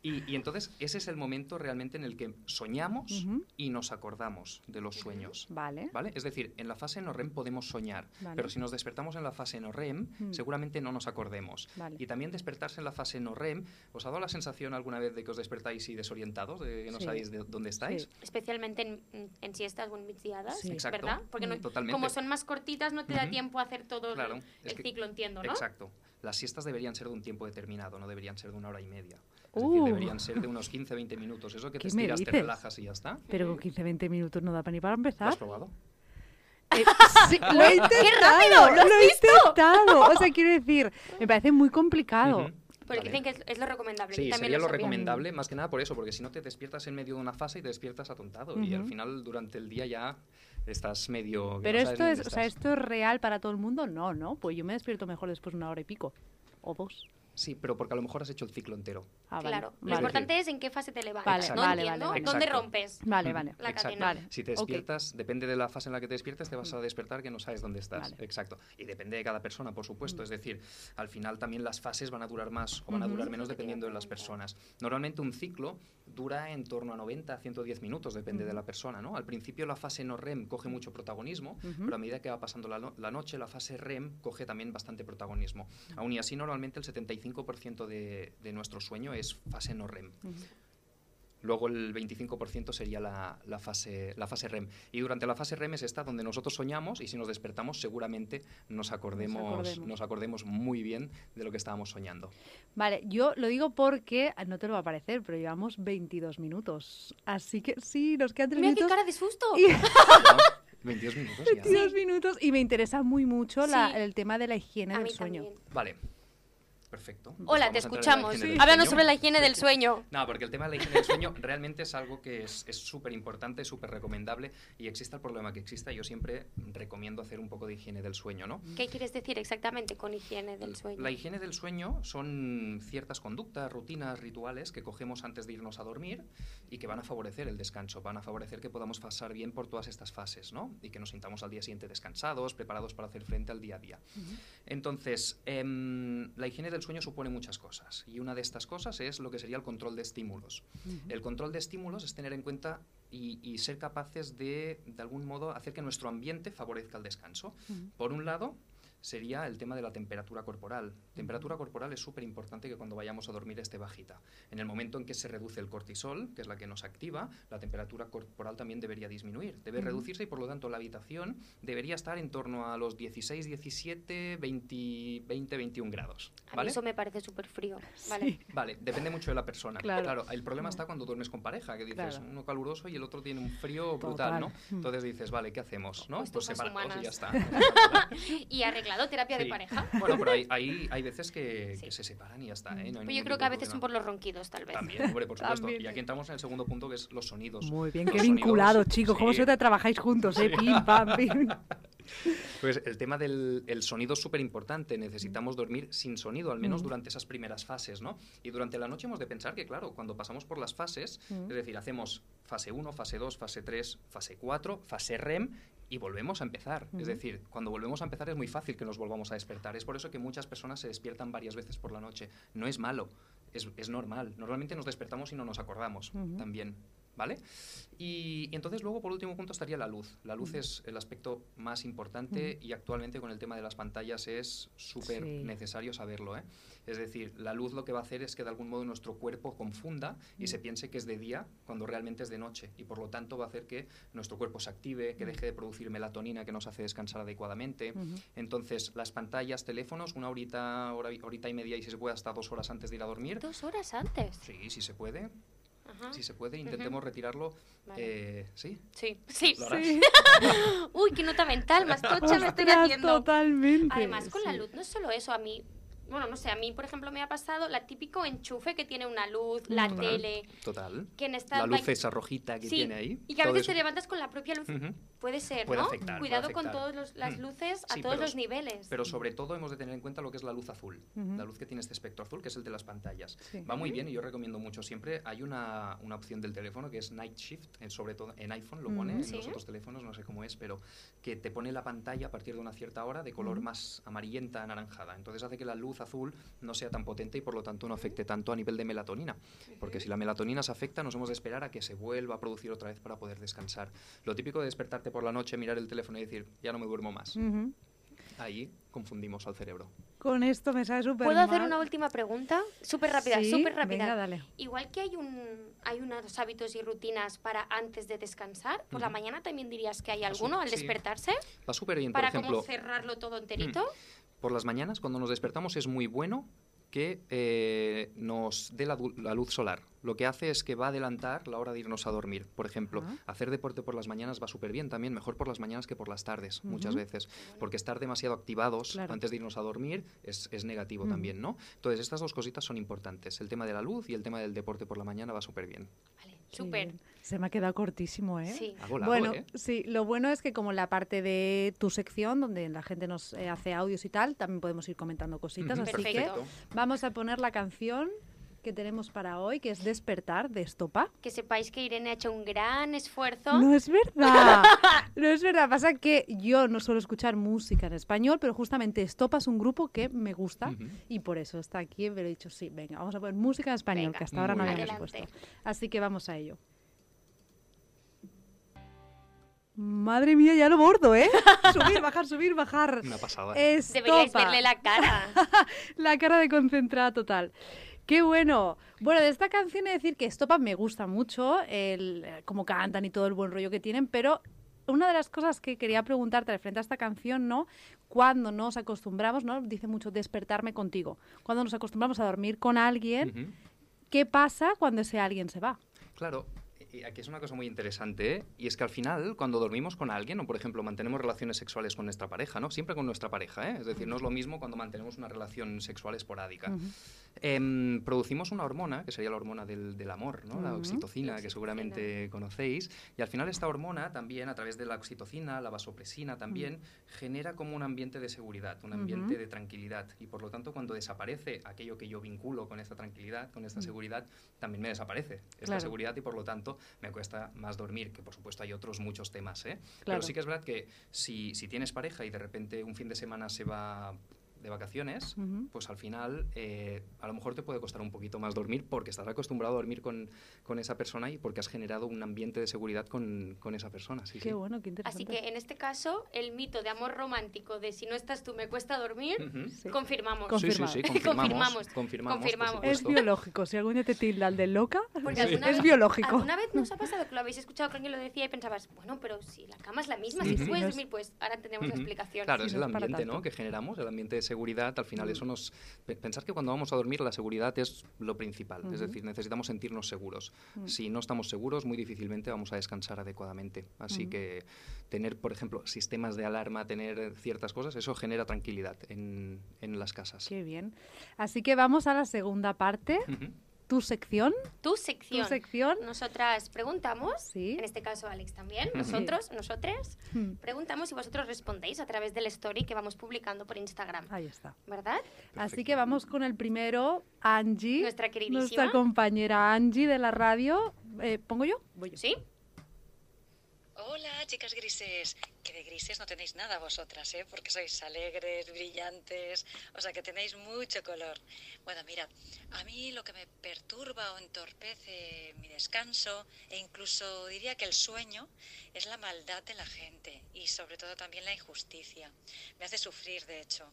Y, y entonces ese es el momento realmente en el que soñamos Ujú. y nos acordamos de los sueños. Vale. ¿Vale? Es decir, en la fase no REM podemos soñar, Vale. pero si nos despertamos en la fase no REM, Mm. seguramente no nos acordemos. Vale. Y también despertarse en la fase no REM, ¿os ha dado la sensación alguna vez de que os despertáis y desorientados, de que no Sí. sabéis de dónde estáis? Sí. Especialmente en, en siestas o en Sí. Exacto. ¿verdad? Porque no- Mm, totalmente. como son más cortitas no te da tiempo a hacer todo el- Claro, el, es que- ciclo, entiendo, ¿no? Exacto. Las siestas deberían ser de un tiempo determinado, no deberían ser de una hora y media. Es Uh. decir, deberían ser de unos 15-20 minutos. Eso que te ¿Qué estiras, te relajas y ya está. Pero con 15-20 minutos no da para ni para ¿Lo empezar. has probado? Eh, sí, lo he intentado. rápido! ¿Lo has he intentado. O sea, quiero decir, me parece muy complicado. Ujú. Porque Vale. dicen que es, es lo recomendable. Sí, también sería lo sabía. recomendable, más que nada por eso, porque si no te despiertas en medio de una fase y te despiertas atontado. Y al final, durante el día ya estás medio... Pero no esto es, o sea, esto es real para todo el mundo, no, no. Pues yo me despierto mejor después de una hora y pico. O dos. Sí, pero porque a lo mejor has hecho el ciclo entero. Ah, vale, Claro, lo vale. importante es en qué fase te levantas. Vale, no vale, entiendo vale, dónde Exacto. rompes. Vale, Mm, vale. La Exacto. cadena. Vale. Si te despiertas, depende de la fase en la que te despiertes, te vas a despertar que no sabes dónde estás. Vale. Exacto. Y depende de cada persona, por supuesto. Es decir, al final también las fases van a durar más o van a durar menos dependiendo de las personas. Normalmente un ciclo dura en torno a 90 a 110 minutos, depende de la persona. ¿no? Al principio la fase no REM coge mucho protagonismo, pero a medida que va pasando la, no- la noche, la fase REM coge también bastante protagonismo. Aún y así, normalmente el 75% de, de nuestro sueño es fase no REM. Ujú. Luego el 25% sería la, la fase, la fase REM. Y durante la fase REM es esta donde nosotros soñamos y si nos despertamos seguramente nos acordemos, acordemos. nos acordemos muy bien de lo que estábamos soñando. Vale, yo lo digo porque ah, no te lo va a parecer, pero llevamos 22 minutos. Así que sí, nos quedan 3 Mira qué minutos. cara de susto. Y- ¿No? 22 minutos ya. 22 minutos y me interesa muy mucho la- Sí. el tema de la higiene A del mí sueño. también. Vale. Perfecto. Hola, te escuchamos. del Háblanos sobre la higiene del sueño. No, porque el tema de la higiene del sueño realmente es algo que es súper importante, súper recomendable y exista el problema que exista, yo siempre recomiendo hacer un poco de higiene del sueño, ¿no? ¿Qué quieres decir exactamente con higiene del sueño? La higiene del sueño son ciertas conductas, rutinas, rituales que cogemos antes de irnos a dormir y que van a favorecer el descanso, van a favorecer que podamos pasar bien por todas estas fases, ¿no? Y que nos sintamos al día siguiente descansados, preparados para hacer frente al día a día. Entonces, em, la higiene del sueño supone muchas cosas y una de estas cosas es lo que sería el control de estímulos. El control de estímulos es tener en cuenta y, y ser capaces de, de algún modo, hacer que nuestro ambiente favorezca el descanso. Por un lado, sería el tema de la temperatura corporal. Temperatura corporal es súper importante que cuando vayamos a dormir esté bajita. En el momento en que se reduce el cortisol, que es la que nos activa, la temperatura corporal también debería disminuir. Debe reducirse y por lo tanto la habitación debería estar en torno a los 16, 17, 20, 20 21 grados. A mí ¿Vale? eso me parece súper frío. Vale. Sí. Vale, depende mucho de la persona. Claro. el problema está cuando duermes con pareja, que dices Claro. uno caluroso y el otro tiene un frío brutal, Total. ¿no? Entonces dices, vale, ¿qué hacemos? ¿no? Pues Pues estufas separados y ya está. Y arreglado terapia de pareja. Bueno, pero hay, hay, hay veces que, Sí. que se separan y ya está, ¿eh? No Pues yo creo que a veces son por los ronquidos, tal vez. También, hombre, por supuesto. También. Y aquí entramos en el segundo punto, que es los sonidos. Muy bien, Los qué vinculados, chicos. ¿Cómo se te trabajáis juntos, eh? Pim, pam, pim. Pues el tema del el sonido es súper importante. Necesitamos dormir sin sonido, al menos Mm. durante esas primeras fases, ¿no? Y durante la noche hemos de pensar que, claro, cuando pasamos por las fases, Mm. es decir, hacemos fase 1, fase 2, fase 3, fase 4, fase REM y volvemos a empezar. Es decir, cuando volvemos a empezar es muy fácil que nos volvamos a despertar. Es por eso que muchas personas se despiertan varias veces por la noche. No es malo, es, es normal. Normalmente nos despertamos y no nos acordamos también. ¿Vale? Y, y entonces luego por último punto estaría la luz. La luz es el aspecto más importante y actualmente con el tema de las pantallas es súper Sí. necesario saberlo. ¿eh? Es decir, la luz lo que va a hacer es que de algún modo nuestro cuerpo confunda y se piense que es de día cuando realmente es de noche y por lo tanto va a hacer que nuestro cuerpo se active, que deje de producir melatonina que nos hace descansar adecuadamente. Entonces las pantallas, teléfonos, una horita, hora, horita y media y si se puede hasta dos horas antes de ir a dormir. Dos horas antes. Sí, sí se puede. Ajá. Si se puede, intentemos retirarlo. Vale. eh, ¿Sí? Sí, sí. Uy, qué nota mental, más tocha me estoy haciendo. totalmente. Además, con la luz no es solo eso, a mí, bueno, no sé, a mí, por ejemplo, me ha pasado la típico enchufe que tiene una luz, la Mm. tele, Total. que en esta... La luz esa rojita que Sí, tiene ahí. y que a veces te levantas con la propia luz. Puede ser, Puede ¿no? afectar, Cuidado con todas las Mm. luces a Sí, todos pero los niveles. Pero sobre todo hemos de tener en cuenta lo que es la luz azul, la luz que tiene este espectro azul, que es el de las pantallas. Sí. Va muy bien y yo recomiendo mucho siempre. Hay una, una opción del teléfono que es Night Shift, eh, sobre todo en iPhone lo pone, en Sí. los otros teléfonos no sé cómo es, pero que te pone la pantalla a partir de una cierta hora de color más amarillenta, anaranjada. Entonces hace que la luz azul no sea tan potente y por lo tanto no afecte tanto a nivel de melatonina. Porque si la melatonina se afecta, nos hemos de esperar a que se vuelva a producir otra vez para poder descansar. Lo típico de despertarte por la noche, mirar el teléfono y decir, ya no me duermo más. Ujú. Ahí confundimos al cerebro. Con esto me sale súper ¿Puedo hacer mal. una última pregunta? Súper rápida, Sí, súper rápida. venga, dale. Igual que hay, un, hay unos hábitos y rutinas para antes de descansar, por la mañana también dirías que hay alguno al sí. despertarse Va súper bien, por para ejemplo. como cerrarlo todo enterito. Por las mañanas, cuando nos despertamos, es muy bueno que eh, nos dé la, la luz solar. Lo que hace es que va a adelantar la hora de irnos a dormir. Por ejemplo, hacer deporte por las mañanas va súper bien también, mejor por las mañanas que por las tardes, muchas Ujú. veces. Porque estar demasiado activados Claro. antes de irnos a dormir es, es negativo Ujú. también, ¿no? Entonces, estas dos cositas son importantes. El tema de la luz y el tema del deporte por la mañana va súper bien. Vale, súper. Se me ha quedado cortísimo, ¿eh? Sí. Bueno, ¿eh? sí, lo bueno es que como la parte de tu sección, donde la gente nos eh, hace audios y tal, también podemos ir comentando cositas, así Perfecto. que vamos a poner la canción que tenemos para hoy, que es Despertar de Estopa. Que sepáis que Irene ha hecho un gran esfuerzo. No es verdad, no es verdad. Pasa que yo no suelo escuchar música en español, pero justamente Estopa es un grupo que me gusta Ujú. y por eso está aquí. Pero he dicho, sí, venga, vamos a poner música en español, Venga, que hasta ahora no habíamos bien. puesto. Adelante. Así que vamos a ello. Madre mía, ya lo bordo, ¿eh? Subir, bajar, subir, bajar. Una pasada. Estopa. Deberíais verle la cara. La cara de concentrada total. ¡Qué bueno! Bueno, de esta canción he de decir que Estopa me gusta mucho, el, eh, cómo cantan y todo el buen rollo que tienen, pero una de las cosas que quería preguntarte referente a esta canción, ¿no? Cuando nos acostumbramos, ¿no? Dice mucho despertarme contigo. Cuando nos acostumbramos a dormir con alguien. ¿qué pasa cuando ese alguien se va? Claro, aquí es una cosa muy interesante, ¿eh? y es que al final, cuando dormimos con alguien, o por ejemplo mantenemos relaciones sexuales con nuestra pareja, ¿no? Siempre con nuestra pareja, ¿eh? Es decir, no es lo mismo cuando mantenemos una relación sexual esporádica. Ujú. Em, producimos una hormona, que sería la hormona del, del amor, ¿no? La Ujú. oxitocina, que Oxitocina. seguramente conocéis. Y al final esta hormona también, a través de la oxitocina, la vasopresina también, genera como un ambiente de seguridad, un ambiente de tranquilidad. Y por lo tanto, cuando desaparece aquello que yo vinculo con esta tranquilidad, con esta seguridad, también me desaparece esta Claro. seguridad y por lo tanto me cuesta más dormir, que por supuesto hay otros muchos temas, ¿eh? Claro. Pero sí que es verdad que si, si tienes pareja y de repente un fin de semana se va de vacaciones, Ujú. pues al final eh, a lo mejor te puede costar un poquito más dormir porque estás acostumbrado a dormir con, con esa persona y porque has generado un ambiente de seguridad con, con esa persona. Sí, Qué sí. bueno, qué interesante. Así que en este caso, el mito de amor romántico de si no estás tú me cuesta dormir, Ujú. Sí. confirmamos. Con- Sí, sí, confirmamos. Confirmamos. confirmamos, Confirmamos. Es biológico. Si algún día te tildan de loca, Porque es, vez- biológico. ¿Alguna vez nos ha pasado que lo habéis escuchado que alguien lo decía y pensabas, bueno, pero si la cama es la misma, Sí, si puedes dormir, pues ahora tenemos la explicación. Claro, Sí, es el ambiente ¿no? que generamos, el ambiente de seguridad. Al final Mm. eso nos... pe- Pensar que cuando vamos a dormir la seguridad es lo principal. Es decir, necesitamos sentirnos seguros. Mm. Si no estamos seguros, muy difícilmente vamos a descansar adecuadamente. Así Ujú. que tener, por ejemplo, sistemas de alarma, tener ciertas cosas, eso genera tranquilidad en, en las casas. Qué bien. Así que vamos a la segunda parte. Tu sección. Tu Tu sección. sección. Nosotras preguntamos, Sí. en este caso Alex también, nosotros, nosotras, Hmm, preguntamos y vosotros respondéis a través del story que vamos publicando por Instagram, Ahí está. ¿verdad? Así que vamos con el primero, Angie. Nuestra queridísima. Nuestra compañera Angie de la radio. Eh, ¿Pongo yo? Voy yo. ¿Sí? Hola, chicas grises. Que de grises no tenéis nada vosotras, ¿eh? Porque sois alegres, brillantes, o sea que tenéis mucho color. Bueno, mirad, a mí lo que me perturba o entorpece mi descanso e incluso diría que el sueño es la maldad de la gente y sobre todo también la injusticia. Me hace sufrir, de hecho.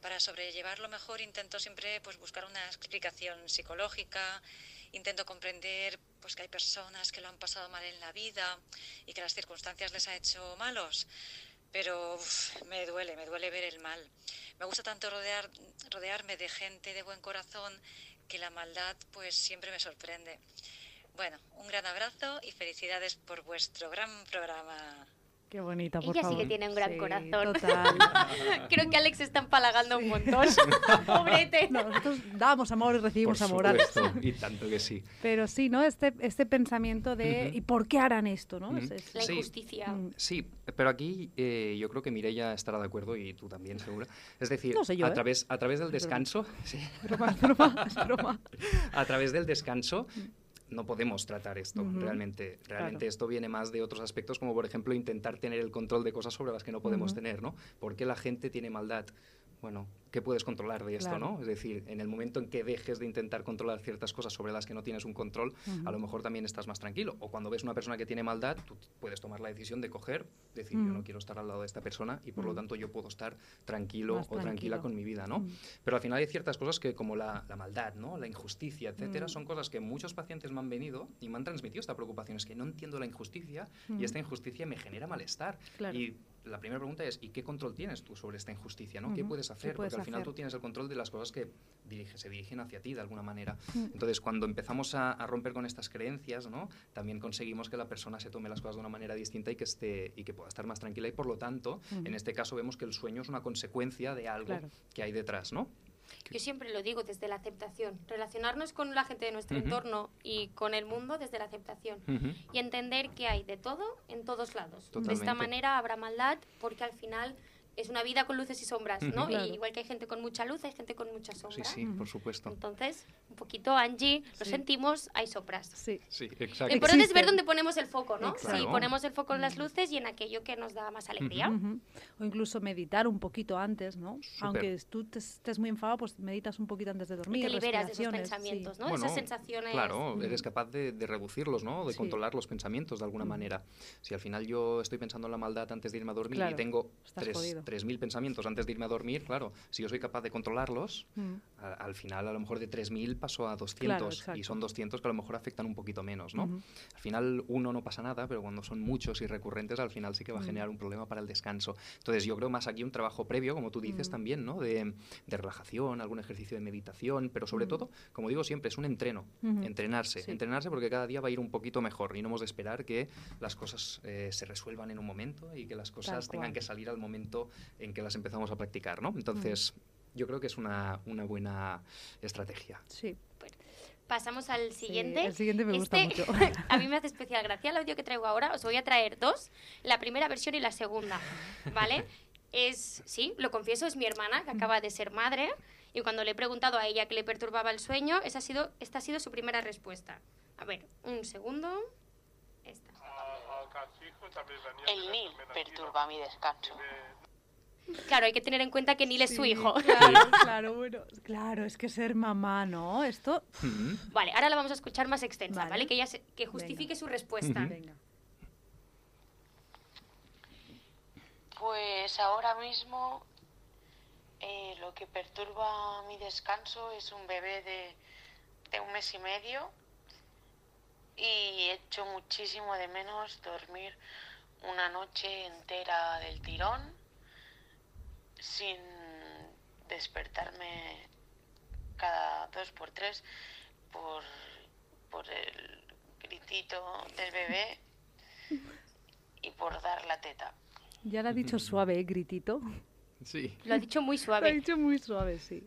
Para sobrellevarlo mejor intento siempre pues buscar una explicación psicológica, intento comprender pues que hay personas que lo han pasado mal en la vida y que las circunstancias les ha hecho malos. Pero me duele, me duele ver el mal. Me gusta tanto rodear, rodearme de gente de buen corazón que la maldad pues siempre me sorprende. Bueno, un gran abrazo y felicidades por vuestro gran programa. Qué bonita, por Ella favor. sí que tiene un gran Sí, corazón. Total. Creo que Alex está empalagando un montón. Pobrete. No, nosotros damos amor y recibimos Por amor. Supuesto, y tanto que sí. Pero sí, ¿no? Este, este pensamiento de. ¿y por qué harán esto? ¿no? Es- es- La injusticia. Mm. Sí, pero aquí eh, yo creo que Mireia estará de acuerdo y tú también, seguro. Es decir, No sé yo, a, ¿eh? través, a través del descanso, sí, broma, es broma, es broma. a través del descanso no podemos tratar esto realmente. Realmente Claro. esto viene más de otros aspectos, como por ejemplo intentar tener el control de cosas sobre las que no podemos tener, ¿no? ¿Por qué la gente tiene maldad? Bueno, ¿qué puedes controlar de esto, Claro. no? Es decir, en el momento en que dejes de intentar controlar ciertas cosas sobre las que no tienes un control, a lo mejor también estás más tranquilo. O cuando ves una persona que tiene maldad, tú puedes tomar la decisión de coger, decir, yo Mm. no quiero estar al lado de esta persona y por lo Mm. tanto yo puedo estar tranquilo Más o tranquila tranquilo. con mi vida, ¿no? Mm. Pero al final hay ciertas cosas que como la, la maldad, ¿no? La injusticia, etcétera, Mm. son cosas que muchos pacientes me han venido y me han transmitido esta preocupación. Es que no entiendo la injusticia Mm. y esta injusticia me genera malestar. Claro. Y la primera pregunta es, ¿y qué control tienes tú sobre esta injusticia? ¿no? ¿Qué Ujú. puedes ¿Qué hacer? puedes Porque al final hacer? tú tienes el control de las cosas que dirige- se dirigen hacia ti de alguna manera. Mm. Entonces, cuando empezamos a, a romper con estas creencias, ¿no? también conseguimos que la persona se tome las cosas de una manera distinta y que, esté, y que pueda estar más tranquila. Y por lo tanto, Ujú. en este caso vemos que el sueño es una consecuencia de algo Claro. que hay detrás, ¿no? Yo siempre lo digo desde la aceptación. Relacionarnos con la gente de nuestro Ujú. entorno y con el mundo desde la aceptación. Y entender que hay de todo en todos lados. De esta Totalmente. manera habrá maldad porque al final es una vida con luces y sombras, ¿no? Claro. Y igual que hay gente con mucha luz, hay gente con mucha Sí, sombra. sí, Ujú. por supuesto. Entonces, un poquito, Angie, lo Sí. sentimos, hay sombras. Sí. Sí, Lo exacto. importante es ver dónde ponemos el foco, ¿no? Exacto. Si ponemos el foco en las luces y en aquello que nos da más alegría. Ujú. O incluso meditar un poquito antes, ¿no? Súper. Aunque tú te- estés muy enfadado, pues meditas un poquito antes de Y dormir. te liberas de esos respiraciones, sí. pensamientos, ¿no? Bueno, Esas sensaciones. Claro, eres capaz de, de reducirlos, ¿no? De Sí. controlar los pensamientos de alguna Mm. manera. Si al final yo estoy pensando en la maldad antes de irme a dormir Claro, y tengo estás tres- jodido. 3.000 pensamientos antes de irme a dormir, claro, si yo soy capaz de controlarlos, Mm. a- al final a lo mejor de 3.000 paso a 200 exacto. y son 200 que a lo mejor afectan un poquito menos, ¿no? Ujú. Al final uno no pasa nada, pero cuando son muchos y recurrentes al final sí que va a Mm. generar un problema para el descanso. Entonces yo creo más aquí un trabajo previo, como tú dices Mm. también, ¿no? De, de relajación, algún ejercicio de meditación, pero sobre Mm. todo, como digo siempre, es un entreno, entrenarse, Sí. entrenarse porque cada día va a ir un poquito mejor y no hemos de esperar que las cosas eh, se resuelvan en un momento y que las cosas tengan que salir al momento en que las empezamos a practicar, ¿no? Entonces yo creo que es una, una buena estrategia. Sí. Pasamos al Sí, siguiente. el siguiente me gusta Este, mucho. a mí me hace especial gracia el audio que traigo ahora. Os voy a traer dos, la primera versión y la segunda, ¿vale? Es, sí, lo confieso, es mi hermana que acaba de ser madre y cuando le he preguntado a ella qué le perturbaba el sueño, esa ha sido, esta ha sido su primera respuesta. A ver, un segundo. Esta. El Nil perturba mi descanso. Claro, hay que tener en cuenta que Neil es su hijo. Claro, claro, bueno. Claro, es que ser mamá, ¿no? Esto. Vale, ahora la vamos a escuchar más extensa, ¿vale? Vale. Que ella se- que justifique Venga. su respuesta. Venga. Pues ahora mismo eh, lo que perturba mi descanso es un bebé de, de un mes y medio y echo muchísimo de menos dormir una noche entera del tirón sin despertarme cada dos por tres por, por el gritito del bebé y por dar la teta. Ya lo ha dicho suave, ¿eh? Gritito. Sí. Lo ha dicho muy Lo ha suave. dicho muy suave, sí.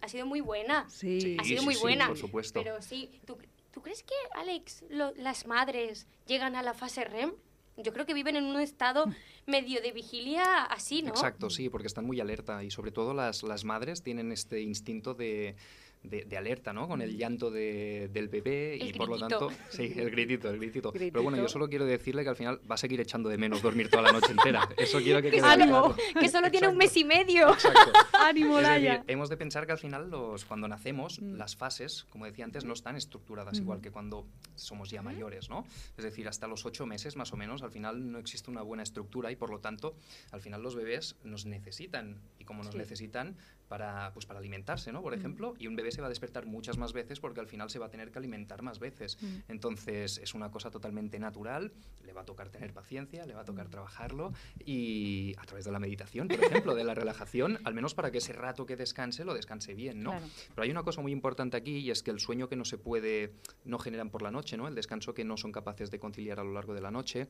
Ha sido muy buena. Sí. Ha sido sí, muy sí, buena. por supuesto. Pero sí, ¿tú, tú crees que, Alex, lo- las madres llegan a la fase REM? Yo creo que viven en un estado medio de vigilia así, ¿no? Exacto, sí, porque están muy alerta y sobre todo las, las madres tienen este instinto de, de, de alerta, ¿no? Con el llanto de- del bebé El y por lo gritito. tanto, sí, el gritito, el gritito. Pero bueno, Gritito. yo solo quiero decirle que al final va a seguir echando de menos dormir toda la noche entera. Eso quiero que Que quede ánimo, claro. Que solo tiene un mes y medio. Exacto. ¡Ánimo, Laia! hemos de pensar que al final los, cuando nacemos, Mm. las fases, como decía antes, no están estructuradas igual que cuando somos ya mayores, ¿no? Es decir, hasta los ocho meses más o menos, al final no existe una buena estructura y por lo tanto, al final los bebés nos necesitan y como nos Sí. necesitan para, pues, para alimentarse, ¿no? Por ejemplo, y un bebé se va a despertar muchas más veces porque al final se va a tener que alimentar más veces. Entonces, es una cosa totalmente natural, le va a tocar tener paciencia, le va a tocar trabajarlo y a través de la meditación, por ejemplo, de la relajación, al menos para que ese rato que descanse lo descanse bien, ¿no? Pero hay una cosa muy importante aquí y es que el sueño que no se puede, no generan por la noche, ¿no? El descanso que no son capaces de conciliar a lo largo de la noche,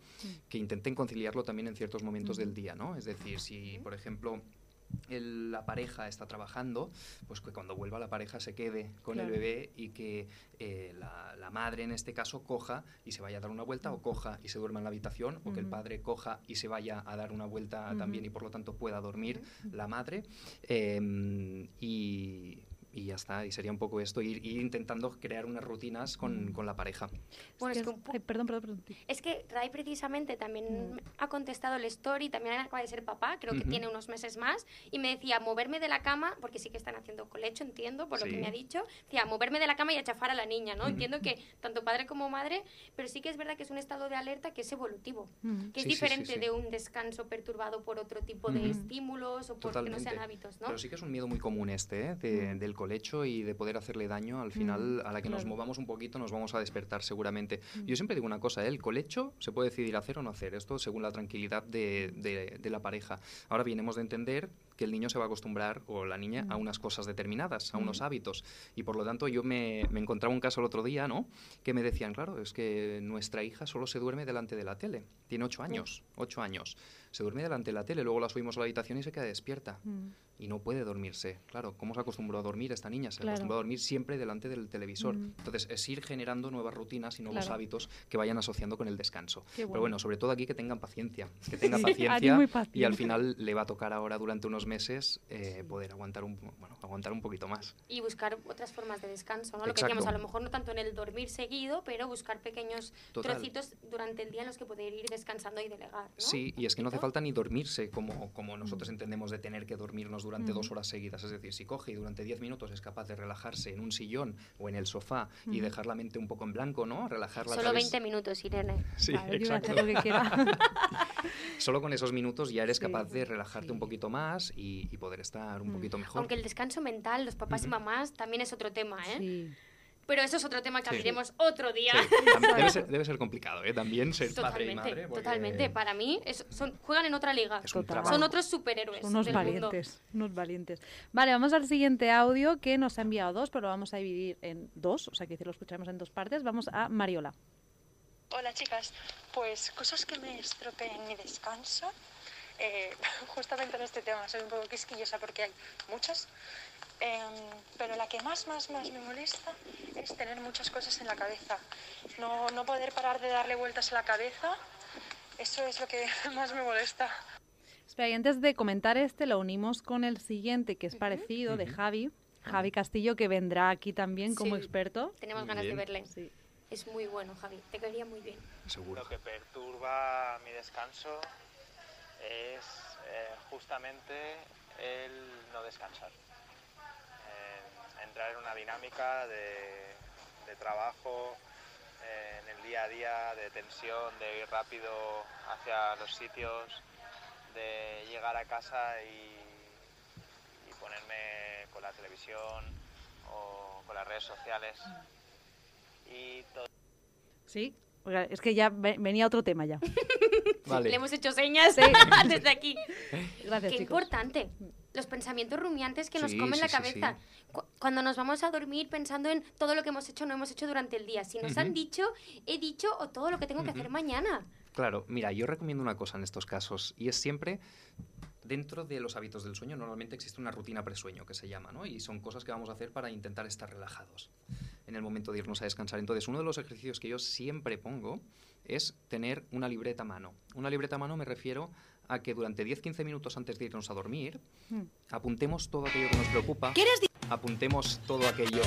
que intenten conciliarlo también en ciertos momentos del día, ¿no? Es decir, si, por ejemplo, la pareja está trabajando, pues que cuando vuelva la pareja se quede con el bebé y que eh, la, madre en este caso coja y se vaya a dar una vuelta o coja y se duerma en la habitación o que el padre coja y se vaya a dar una vuelta también y por lo tanto pueda dormir la madre. Em, y y ya está. Y sería un poco esto, ir, intentando crear unas rutinas con, mm. con la pareja. Bueno, es que, perdón, perdón, perdón. Es que Ray precisamente también mm. ha contestado el story, también acaba de ser papá, creo que tiene unos meses más, y me decía moverme de la cama, porque sí que están haciendo colecho, entiendo, por lo que me ha dicho, decía moverme de la cama y achafar a la niña, ¿no? Entiendo que tanto padre como madre, pero sí que es verdad que es un estado de alerta que es evolutivo, que es diferente de un descanso perturbado por otro tipo de estímulos o porque no sean hábitos, ¿no? Pero sí que es un miedo muy común este, ¿eh? de, del colecho y de poder hacerle daño, al final, mm, a la que nos movamos un poquito, nos vamos a despertar seguramente. Mm. Yo siempre digo una cosa, ¿eh? el colecho se puede decidir hacer o no hacer, esto según la tranquilidad de, de, la pareja. Ahora bien, hemos de entender que el niño se va a acostumbrar, o la niña, a mm. unas cosas determinadas, a unos hábitos. Y por lo tanto, yo me, me, encontraba un caso el otro día, ¿no? Que me decían, claro, es que nuestra hija solo se duerme delante de la tele. Tiene ocho años, ocho años. Se duerme delante de la tele, luego la subimos a la habitación y se queda despierta y no puede dormirse. Claro, ¿cómo se acostumbró a dormir esta niña? Se acostumbró a dormir siempre delante del televisor. Mm. Entonces, es ir generando nuevas rutinas y nuevos hábitos que vayan asociando con el descanso. Pero bueno, sobre todo aquí que tengan paciencia, que tenga paciencia y al final le va a tocar ahora durante unos meses eh, poder aguantar un, bueno, aguantar un poquito más. Y buscar otras formas de descanso, ¿no? Lo que decíamos, a lo mejor no tanto en el dormir seguido, pero buscar pequeños trocitos durante el día en los que poder ir descansando y delegar. Sí, y es que no hace falta ni dormirse como, como nosotros mm. entendemos de tener que dormirnos durante dos horas seguidas. Es decir, si coge y durante diez minutos es capaz de relajarse en un sillón o en el sofá y dejar la mente un poco en blanco, ¿no? Relajarla. Solo 20 minutos, Irene. Sí, exacto. Solo con esos minutos ya eres capaz de relajarte un poquito más y, poder estar un poquito mejor. Aunque el descanso mental, los papás y mamás, también es otro tema, ¿eh? Sí. Pero eso es otro tema que abriremos otro día. Debe, ser, complicado, ¿eh? También ser padre y madre. Totalmente. Para mí son, juegan en otra liga. son otros superhéroes. Unos valientes. Unos valientes. Vale, vamos al siguiente audio que nos ha enviado dos, pero lo vamos a dividir en dos. O sea, que lo escuchamos en dos partes. Vamos a Mariola. Hola, chicas. Pues cosas que me estropeen mi descanso. Eh, justamente en este tema soy un poco quisquillosa porque hay muchas. Em, pero la que más, más, más me molesta es tener muchas cosas en la cabeza. No, no poder parar de darle vueltas a la cabeza, eso es lo que más me molesta. Espera, y antes de comentar este, lo unimos con el siguiente, que es parecido, de Javi. Javi Castillo, que vendrá aquí también como experto. Tenemos ganas de verle. Sí. Es muy bueno, Javi. Te quedaría muy bien. Seguro. Lo que perturba mi descanso es eh, justamente el no descansar entrar en una dinámica de, trabajo eh, en el día a día, de tensión, de ir rápido hacia los sitios, de llegar a casa y, ponerme con la televisión o con las redes sociales. Y todo. Sí, es que ya venía otro tema ya. Le hemos hecho señas desde aquí. Gracias, Qué importante los pensamientos rumiantes que nos comen la cabeza. Cuando nos vamos a dormir pensando en todo lo que hemos hecho o no hemos hecho durante el día. Si nos han dicho, he dicho o todo lo que tengo que hacer mañana. Claro, mira, yo recomiendo una cosa en estos casos y es siempre dentro de los hábitos del sueño normalmente existe una rutina presueño que se llama, ¿no? Y son cosas que vamos a hacer para intentar estar relajados en el momento de irnos a descansar. Entonces, uno de los ejercicios que yo siempre pongo es tener una libreta a mano. Una libreta a mano me refiero a que durante 10-15 minutos antes de irnos a dormir, hmm. apuntemos todo aquello que nos preocupa. ¿Quieres apuntemos todo aquello.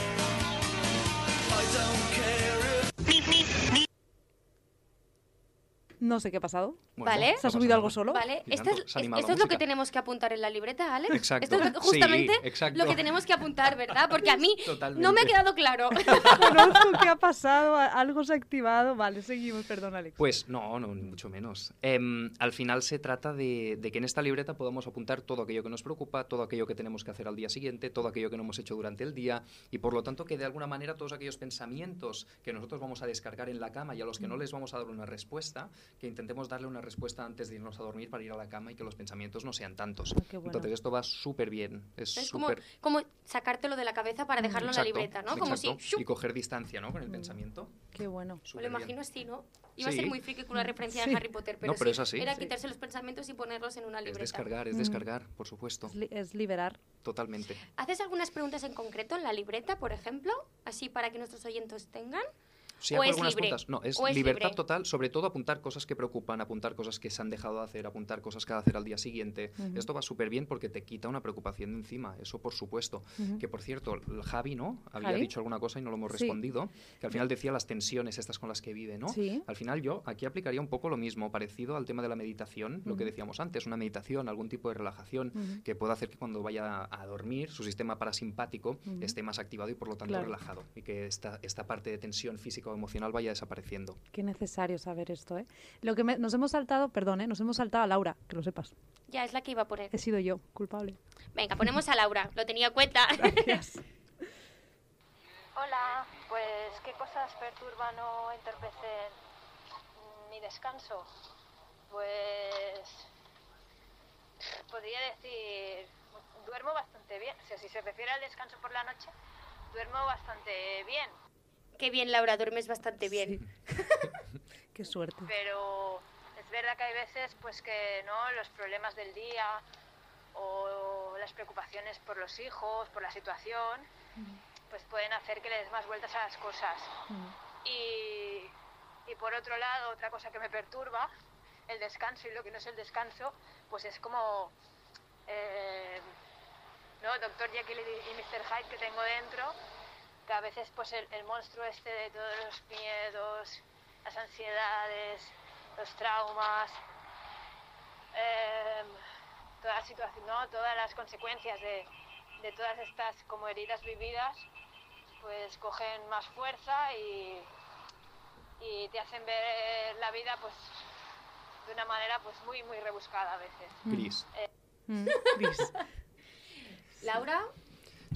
No sé qué ha pasado. Bueno, Vale. ¿Se ha subido algo solo? Vale, esto es, esto es lo que tenemos que apuntar en la libreta, Alex. Exacto. Esto es lo que- Sí, justamente exacto. lo que tenemos que apuntar, ¿verdad? Porque a mí no me ha quedado claro. Conozco qué ha pasado, algo se ha activado. Vale, seguimos, perdón, Alex. Pues no, no, ni mucho menos. Em, al final se trata de, de que en esta libreta podamos apuntar todo aquello que nos preocupa, todo aquello que tenemos que hacer al día siguiente, todo aquello que no hemos hecho durante el día y por lo tanto que de alguna manera todos aquellos pensamientos que nosotros vamos a descargar en la cama y a los que no les vamos a dar una respuesta, que intentemos darle una respuesta antes de irnos a dormir para ir a la cama y que los pensamientos no sean tantos. Ah, bueno. Entonces esto va súper bien. Es Es como, súper... como sacártelo de la cabeza para dejarlo en la Exacto, libreta, ¿no? Como si... exacto. ¡shup! Y coger distancia ¿no? con el pensamiento. Qué bueno. Me lo Súper bien. imagino así, ¿no? Iba a ser Sí. muy friki con una referencia Sí. de Harry Potter, pero, No, pero sí, es así. era Sí. quitarse los pensamientos y ponerlos en una Es libreta. descargar, es Mm. descargar, por supuesto. Es, li- es liberar. Totalmente. ¿Haces algunas preguntas en concreto en la libreta, por ejemplo? Así para que nuestros oyentes tengan. Sí, ¿O hago es algunas libre? No, es, ¿O es libertad libre? total, sobre todo apuntar cosas que preocupan, apuntar cosas que se han dejado de hacer, apuntar cosas que hacer al día siguiente. Esto va súper bien porque te quita una preocupación de encima, eso por supuesto. Que por cierto, el Javi, ¿no? Había ¿Javi? dicho alguna cosa y no lo hemos Sí. respondido. Que al final decía las tensiones estas con las que vive, ¿no? Sí. Al final yo aquí aplicaría un poco lo mismo, parecido al tema de la meditación, lo que decíamos antes, una meditación, algún tipo de relajación que pueda hacer que cuando vaya a dormir su sistema parasimpático esté más activado y por lo tanto Claro. relajado y que esta, esta parte de tensión física emocional vaya desapareciendo. Qué necesario saber esto, ¿eh? Lo que me- nos hemos saltado, perdón, ¿eh? Nos hemos saltado a Laura, que lo sepas. Ya, es la que iba a poner. He sido yo, culpable. Venga, ponemos a Laura. Lo tenía en cuenta. Gracias. Hola, pues ¿qué cosas perturban o entorpecen mi descanso? Pues podría decir, duermo bastante bien. O sea, si se refiere al descanso por la noche, duermo bastante bien. Qué bien, Laura, duermes bastante bien. Sí. Qué suerte. Pero es verdad que hay veces pues que no los problemas del día o las preocupaciones por los hijos, por la situación, pues pueden hacer que le des más vueltas a las cosas. Y, y por otro lado, otra cosa que me perturba, el descanso y lo que no es el descanso, pues es como, eh, ¿no? Doctor Jekyll y, y Mr. Hyde que tengo dentro, que a veces pues el, el monstruo este de todos los miedos, las ansiedades, los traumas, eh, toda la situación, ¿no? todas las consecuencias de, de todas estas como heridas vividas, pues cogen más fuerza y, y te hacen ver la vida pues de una manera pues muy muy rebuscada a veces. Gris. Mm, Gris. Laura,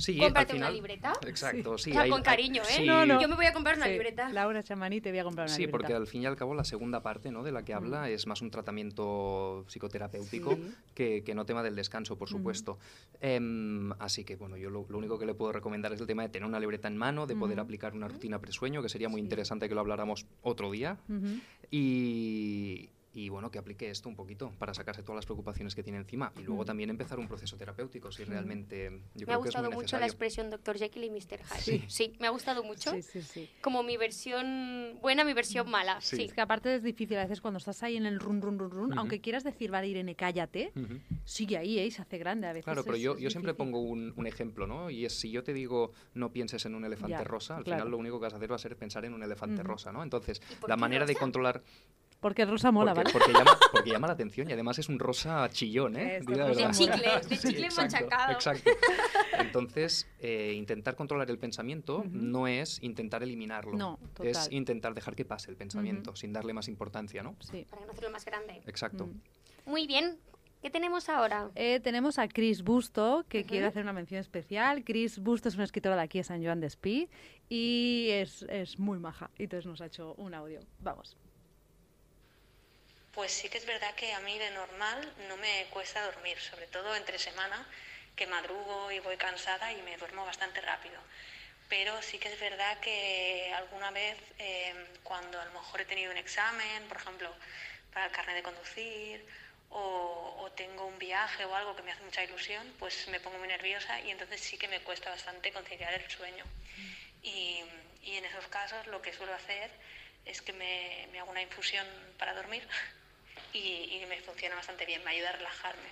Sí, cómprate una libreta. Exacto, sí. O sea, hay- con cariño, ¿eh? sí, No, no. Yo me voy a comprar una Sí, libreta. Laura Chamani, te voy a comprar una Sí, libreta. porque al fin y al cabo la segunda parte ¿no? de la que habla es más un tratamiento psicoterapéutico Sí. que, que no tema del descanso, por supuesto. Em, así que, bueno, yo lo, lo único que le puedo recomendar es el tema de tener una libreta en mano, de poder aplicar una rutina presueño, que sería muy Sí. interesante que lo habláramos otro día. Y, y, bueno, que aplique esto un poquito para sacarse todas las preocupaciones que tiene encima. Y luego también empezar un proceso terapéutico, si realmente yo me ha creo que es muy gustado mucho la expresión Dr. Jekyll y Mr. Hyde. Sí. Sí. me ha gustado mucho. Sí, sí, sí. Como mi versión buena, mi versión mala. Sí. Sí. Es que aparte es difícil a veces cuando estás ahí en el run, run, run, run, aunque quieras decir, vale, Irene, cállate, Ujú. sigue ahí, ¿eh? y se hace grande a veces. Claro, pero es- yo, es yo siempre pongo un, un ejemplo, ¿no? Y es si yo te digo no pienses en un elefante Ya, rosa, al claro. final lo único que vas a hacer va a ser pensar en un elefante rosa, ¿no? Entonces, la manera de controlar... Porque el rosa mola, porque, ¿vale? porque llama, porque llama la atención y además es un rosa chillón, ¿eh? Es De chicle, de Sí, chicle exacto, machacado. Exacto. Entonces, eh, intentar controlar el pensamiento no es intentar eliminarlo. No, Es total. intentar dejar que pase el pensamiento sin darle más importancia, ¿no? Sí. Para no hacerlo más grande. Exacto. Mm. Muy bien. ¿Qué tenemos ahora? Eh, tenemos a Chris Busto, que Ujú. quiere hacer una mención especial. Chris Busto es una escritora de aquí de San Joan de Espí y es, es muy maja. Y entonces nos ha hecho un audio. Vamos. Pues sí que es verdad que a mí de normal no me cuesta dormir, sobre todo entre semana, que madrugo y voy cansada y me duermo bastante rápido. Pero sí que es verdad que alguna vez eh, cuando a lo mejor he tenido un examen, por ejemplo, para el carnet de conducir, o, tengo un viaje o algo que me hace mucha ilusión, pues me pongo muy nerviosa y entonces sí que me cuesta bastante conciliar el sueño. Y, en esos casos lo que suelo hacer es que me hago una infusión para dormir y, y me funciona bastante bien, me ayuda a relajarme.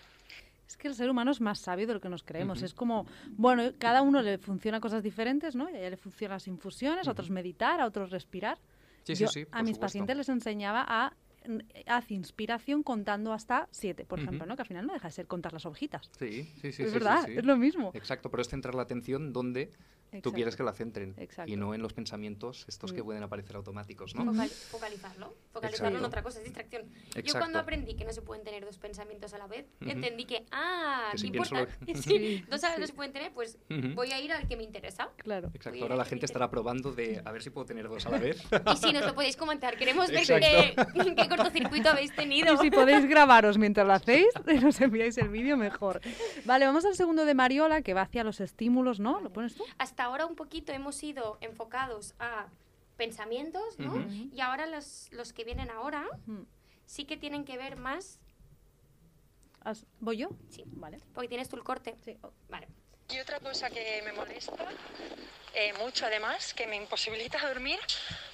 Es que el ser humano es más sabio de lo que nos creemos. Es como, bueno, cada uno le funciona cosas diferentes, ¿no? Y a ella le funcionan las infusiones, a otros meditar, a otros respirar. Sí, sí, Yo sí, a por mis supuesto. pacientes les enseñaba a haz inspiración contando hasta siete, por ejemplo, ¿no? Que al final no deja de ser contar las hojitas. Sí, sí, sí. Es sí, verdad, sí, sí. es lo mismo. Exacto, pero es centrar la atención donde tú Exacto. quieres que la centren Exacto. y no en los pensamientos estos que Mm. pueden aparecer automáticos, ¿no? Focal- focalizarlo. Focalizarlo en Exacto. otra cosa, es distracción. Yo cuando aprendí que no se pueden tener dos pensamientos a la vez, Ujú. entendí que, ah, Que ¿qué si importa? lo- Sí, dos a la vez no se pueden tener, pues Ujú. voy a ir al que me interesa. Claro. Exacto, ahora la gente estará probando de a ver si puedo tener dos a la vez. Y si nos lo podéis comentar, queremos ver qué, qué cortocircuito habéis tenido. Y si podéis grabaros mientras lo hacéis, nos enviáis el vídeo mejor. Vale, vamos al segundo de Mariola, que va hacia los estímulos, ¿no? ¿Lo pones tú? Hasta ahora un poquito hemos ido enfocados a pensamientos, ¿no? Ujú. Y ahora los, los que vienen ahora Mm. sí que tienen que ver más, ¿Voy yo? Sí. Vale. porque tienes tú el corte. Sí. Vale. Y otra cosa que me molesta, eh, mucho además, que me imposibilita dormir,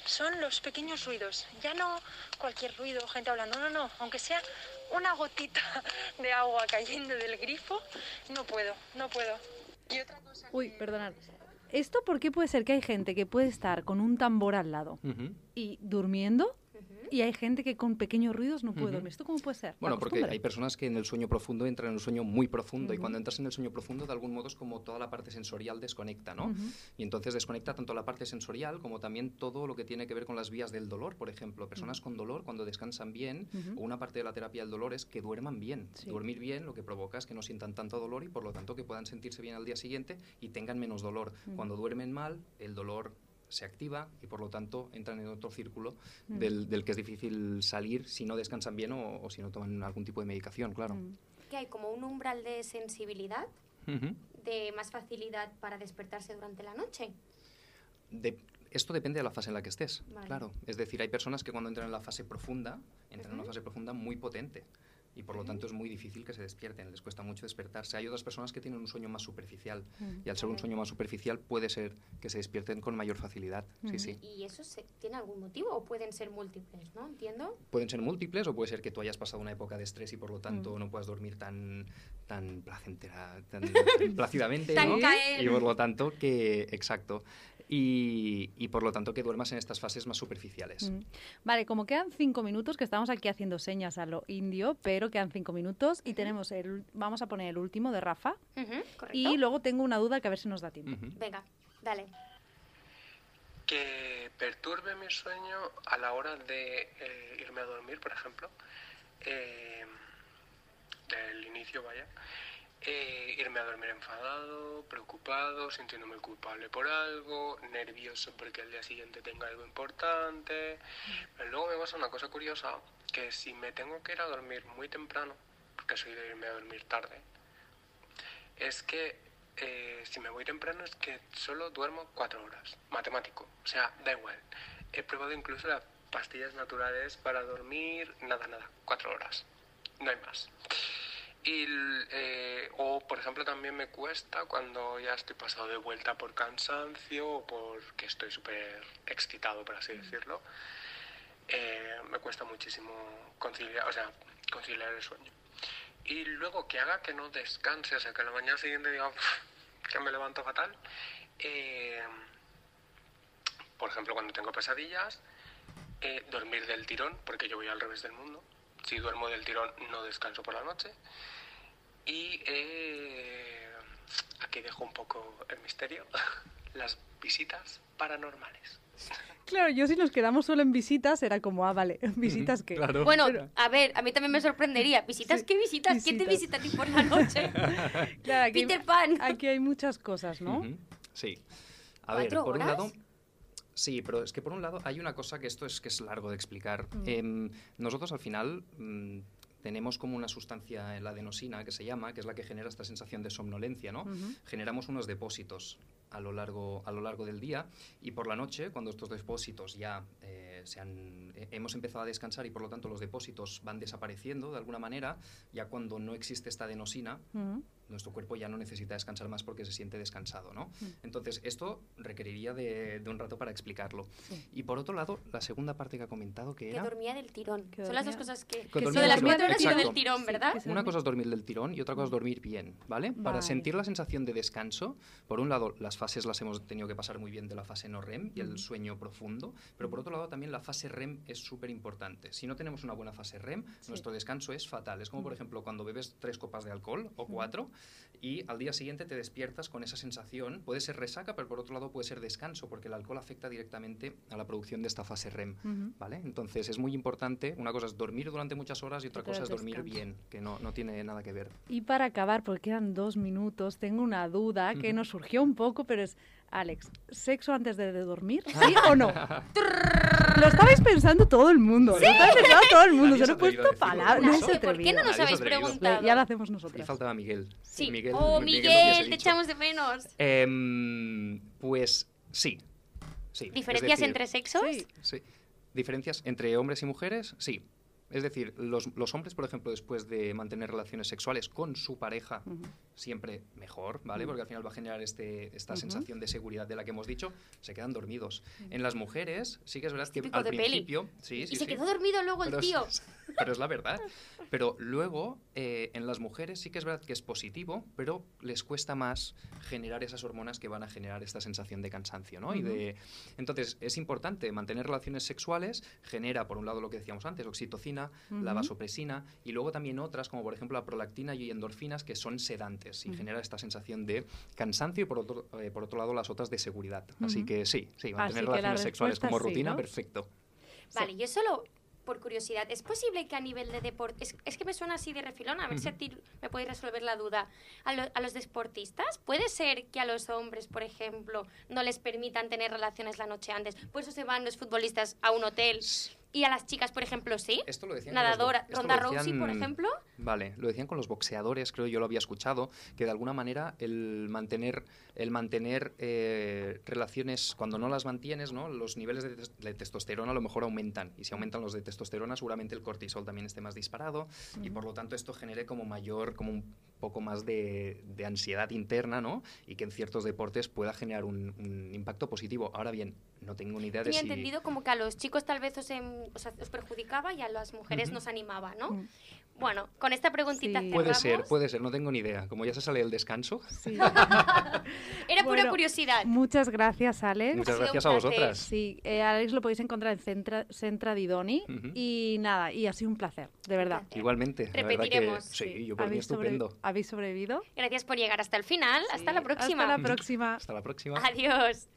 son los pequeños ruidos. Ya no cualquier ruido, gente hablando, no, no, aunque sea una gotita de agua cayendo del grifo, no puedo, no puedo. Y otra cosa Uy, que- perdonad. ¿Esto por qué puede ser que hay gente que puede estar con un tambor al lado y durmiendo y hay gente que con pequeños ruidos no puede dormir? ¿Esto cómo puede ser? Bueno, porque hay personas que en el sueño profundo entran en un sueño muy profundo y cuando entras en el sueño profundo de algún modo es como toda la parte sensorial desconecta, ¿no? Y entonces desconecta tanto la parte sensorial como también todo lo que tiene que ver con las vías del dolor, por ejemplo. Personas con dolor cuando descansan bien, o una parte de la terapia del dolor es que duerman bien. Sí. Dormir bien lo que provoca es que no sientan tanto dolor y por lo tanto que puedan sentirse bien al día siguiente y tengan menos dolor. Cuando duermen mal, el dolor se activa y por lo tanto entran en otro círculo Mm. del, del que es difícil salir si no descansan bien o, o si no toman algún tipo de medicación, claro. Mm. Que hay como un umbral de sensibilidad, de más facilidad para despertarse durante la noche. De- esto depende de la fase en la que estés, Vale. claro. Es decir, hay personas que cuando entran en la fase profunda, entran en una fase profunda muy potente y por lo tanto es muy difícil que se despierten, les cuesta mucho despertarse. Hay otras personas que tienen un sueño más superficial Mm. y al ser un sueño más superficial puede ser que se despierten con mayor facilidad. Sí, sí. ¿Y eso se- tiene algún motivo o pueden ser múltiples, no? ¿Entiendo? Pueden ser múltiples o puede ser que tú hayas pasado una época de estrés y por lo tanto Mm. no puedas dormir tan, tan placentera, tan plácidamente, Tan ¿no? caer. Y por lo tanto que, exacto, y, y por lo tanto que duermas en estas fases más superficiales. Mm. Vale, como quedan cinco minutos, que estamos aquí haciendo señas a lo indio, pero quedan cinco minutos y tenemos el, vamos a poner el último de Rafa y luego tengo una duda que a ver si nos da tiempo. Venga, dale. que perturbe mi sueño a la hora de eh, irme a dormir, por ejemplo, eh, del inicio, vaya, eh, irme a dormir enfadado, preocupado, sintiéndome culpable por algo, nervioso porque al día siguiente tenga algo importante. Pero luego me pasa una cosa curiosa, que si me tengo que ir a dormir muy temprano, porque soy de irme a dormir tarde, es que eh, si me voy temprano es que solo duermo cuatro horas, matemático, o sea, da igual. He probado incluso las pastillas naturales para dormir, nada, nada, cuatro horas, no hay más. Y, eh, o, por ejemplo, también me cuesta cuando ya estoy pasado de vuelta por cansancio o porque estoy súper excitado, por así decirlo. Eh, me cuesta muchísimo conciliar, o sea, conciliar el sueño. Y luego que haga que no descanse, o sea, que a la mañana siguiente diga "Uf, que me levanto fatal. Eh, por ejemplo, cuando tengo pesadillas, dormir del tirón, porque yo voy al revés del mundo. Si duermo del tirón, no descanso por la noche. Y eh, aquí dejo un poco el misterio, las visitas paranormales. Claro, yo si nos quedamos solo en visitas era como, ah, vale, visitas qué. Claro. Bueno, a ver, a mí también me sorprendería. ¿Visitas Sí, qué visitas? ¿Quién te visitas. visita a ti por la noche? Claro, aquí, Peter Pan. aquí hay muchas cosas, ¿no? Sí. A ver, ¿Cuatro por un lado... Sí, pero es que por un lado hay una cosa que esto es que es largo de explicar. Mm. Em, nosotros al final mm, tenemos como una sustancia, la adenosina, que se llama, que es la que genera esta sensación de somnolencia, ¿no? Generamos unos depósitos a lo largo, a lo largo del día y por la noche, cuando estos depósitos ya eh, se han, eh, hemos empezado a descansar y por lo tanto los depósitos van desapareciendo de alguna manera, ya cuando no existe esta adenosina, Ujú. nuestro cuerpo ya no necesita descansar más porque se siente descansado, ¿no? Mm. Entonces, esto requeriría de, de un rato para explicarlo. Y por otro lado, la segunda parte que ha comentado que Que era... dormía del tirón. Que Son las dos dormía- cosas que... Que dormía de las cuatro horas del tirón, ¿verdad? que se Una dormía. cosa es dormir del tirón y otra cosa es dormir bien, ¿vale? Para Vale. sentir la sensación de descanso, por un lado, las fases las hemos tenido que pasar muy bien de la fase no REM y el sueño profundo, pero por otro lado también la fase REM es súper importante. Si no tenemos una buena fase REM, nuestro descanso es fatal. Es como, por ejemplo, cuando bebes tres copas de alcohol o cuatro y al día siguiente te despiertas con esa sensación. Puede ser resaca, pero por otro lado puede ser descanso, porque el alcohol afecta directamente a la producción de esta fase REM, Ujú. ¿vale? Entonces es muy importante, una cosa es dormir durante muchas horas y otra Otra cosa es dormir descanso. bien, que no, no tiene nada que ver. Y para acabar, porque quedan dos minutos, tengo una duda que nos surgió un poco, pero es, Alex, ¿sexo antes de, de dormir? ¿Sí o no? Lo estabais pensando todo el mundo. Lo estabais pensando todo el mundo. Se lo he puesto palabras. No se ¿Por qué no nos habéis preguntado? Ya lo hacemos Y nosotras. faltaba Miguel. Sí. Miguel, oh, Miguel Miguel, te echamos de menos. Em, pues sí. sí. ¿Diferencias decir, entre sexos? Sí. Sí. ¿Diferencias entre hombres y mujeres? Sí. Es decir, los, los hombres, por ejemplo, después de mantener relaciones sexuales con su pareja. Siempre mejor, ¿vale? Porque al final va a generar este, esta Ujú. sensación de seguridad de la que hemos dicho, se quedan dormidos. En las mujeres, sí que es verdad que típico al de peli. principio... Sí, y sí, se sí. quedó dormido luego el Pero es- tío. pero es la verdad. Pero luego, eh, en las mujeres sí que es verdad que es positivo, pero les cuesta más generar esas hormonas que van a generar esta sensación de cansancio, ¿no? Y de, entonces, es importante mantener relaciones sexuales, genera, por un lado, lo que decíamos antes, oxitocina, la vasopresina, y luego también otras, como por ejemplo la prolactina y endorfinas, que son sedantes y genera esta sensación de cansancio y, por otro, eh, por otro lado, las otras de seguridad. Así que sí, sí, mantener relaciones sexuales como sí, rutina, ¿no? perfecto. Vale, yo solo por curiosidad, ¿es posible que a nivel de deporte, es, es que me suena así de refilón, a ver si a ti me podéis resolver la duda, a, lo- a los deportistas, ¿puede ser que a los hombres, por ejemplo, no les permitan tener relaciones la noche antes? Por eso se van los futbolistas a un hotel y a las chicas, por ejemplo, sí. Esto lo decían los Nadadora, esto lo Ronda Rousey, por decían- ejemplo. Vale, lo decían con los boxeadores, creo yo lo había escuchado, que de alguna manera el mantener, el mantener eh, relaciones, cuando no las mantienes, ¿no? los niveles de, tes- de testosterona a lo mejor aumentan. Y si aumentan los de testosterona, seguramente el cortisol también esté más disparado. Y por lo tanto esto genere como mayor, como un poco más de, de ansiedad interna, ¿no? Y que en ciertos deportes pueda generar un, un impacto positivo. Ahora bien, no tengo ni idea de si... entendido como que a los chicos tal vez os, em- os, os perjudicaba y a las mujeres nos animaba, ¿no? Mm. Bueno, con esta preguntita Sí. Puede ser, puede ser, no tengo ni idea. Como ya se sale el descanso, Sí. Era pura curiosidad. Muchas gracias, Alex. muchas gracias a vosotras. Sí, eh, Alex lo podéis encontrar en Centra, Centra Didoni. Y nada, y ha sido un placer, de verdad. Igualmente, que Repetiremos. sí, yo por mí ¿Habéis sobre- estupendo. ¿Habéis sobrevivido? Gracias por llegar hasta el final. Hasta la próxima. Hasta la próxima. Hasta la próxima. Adiós.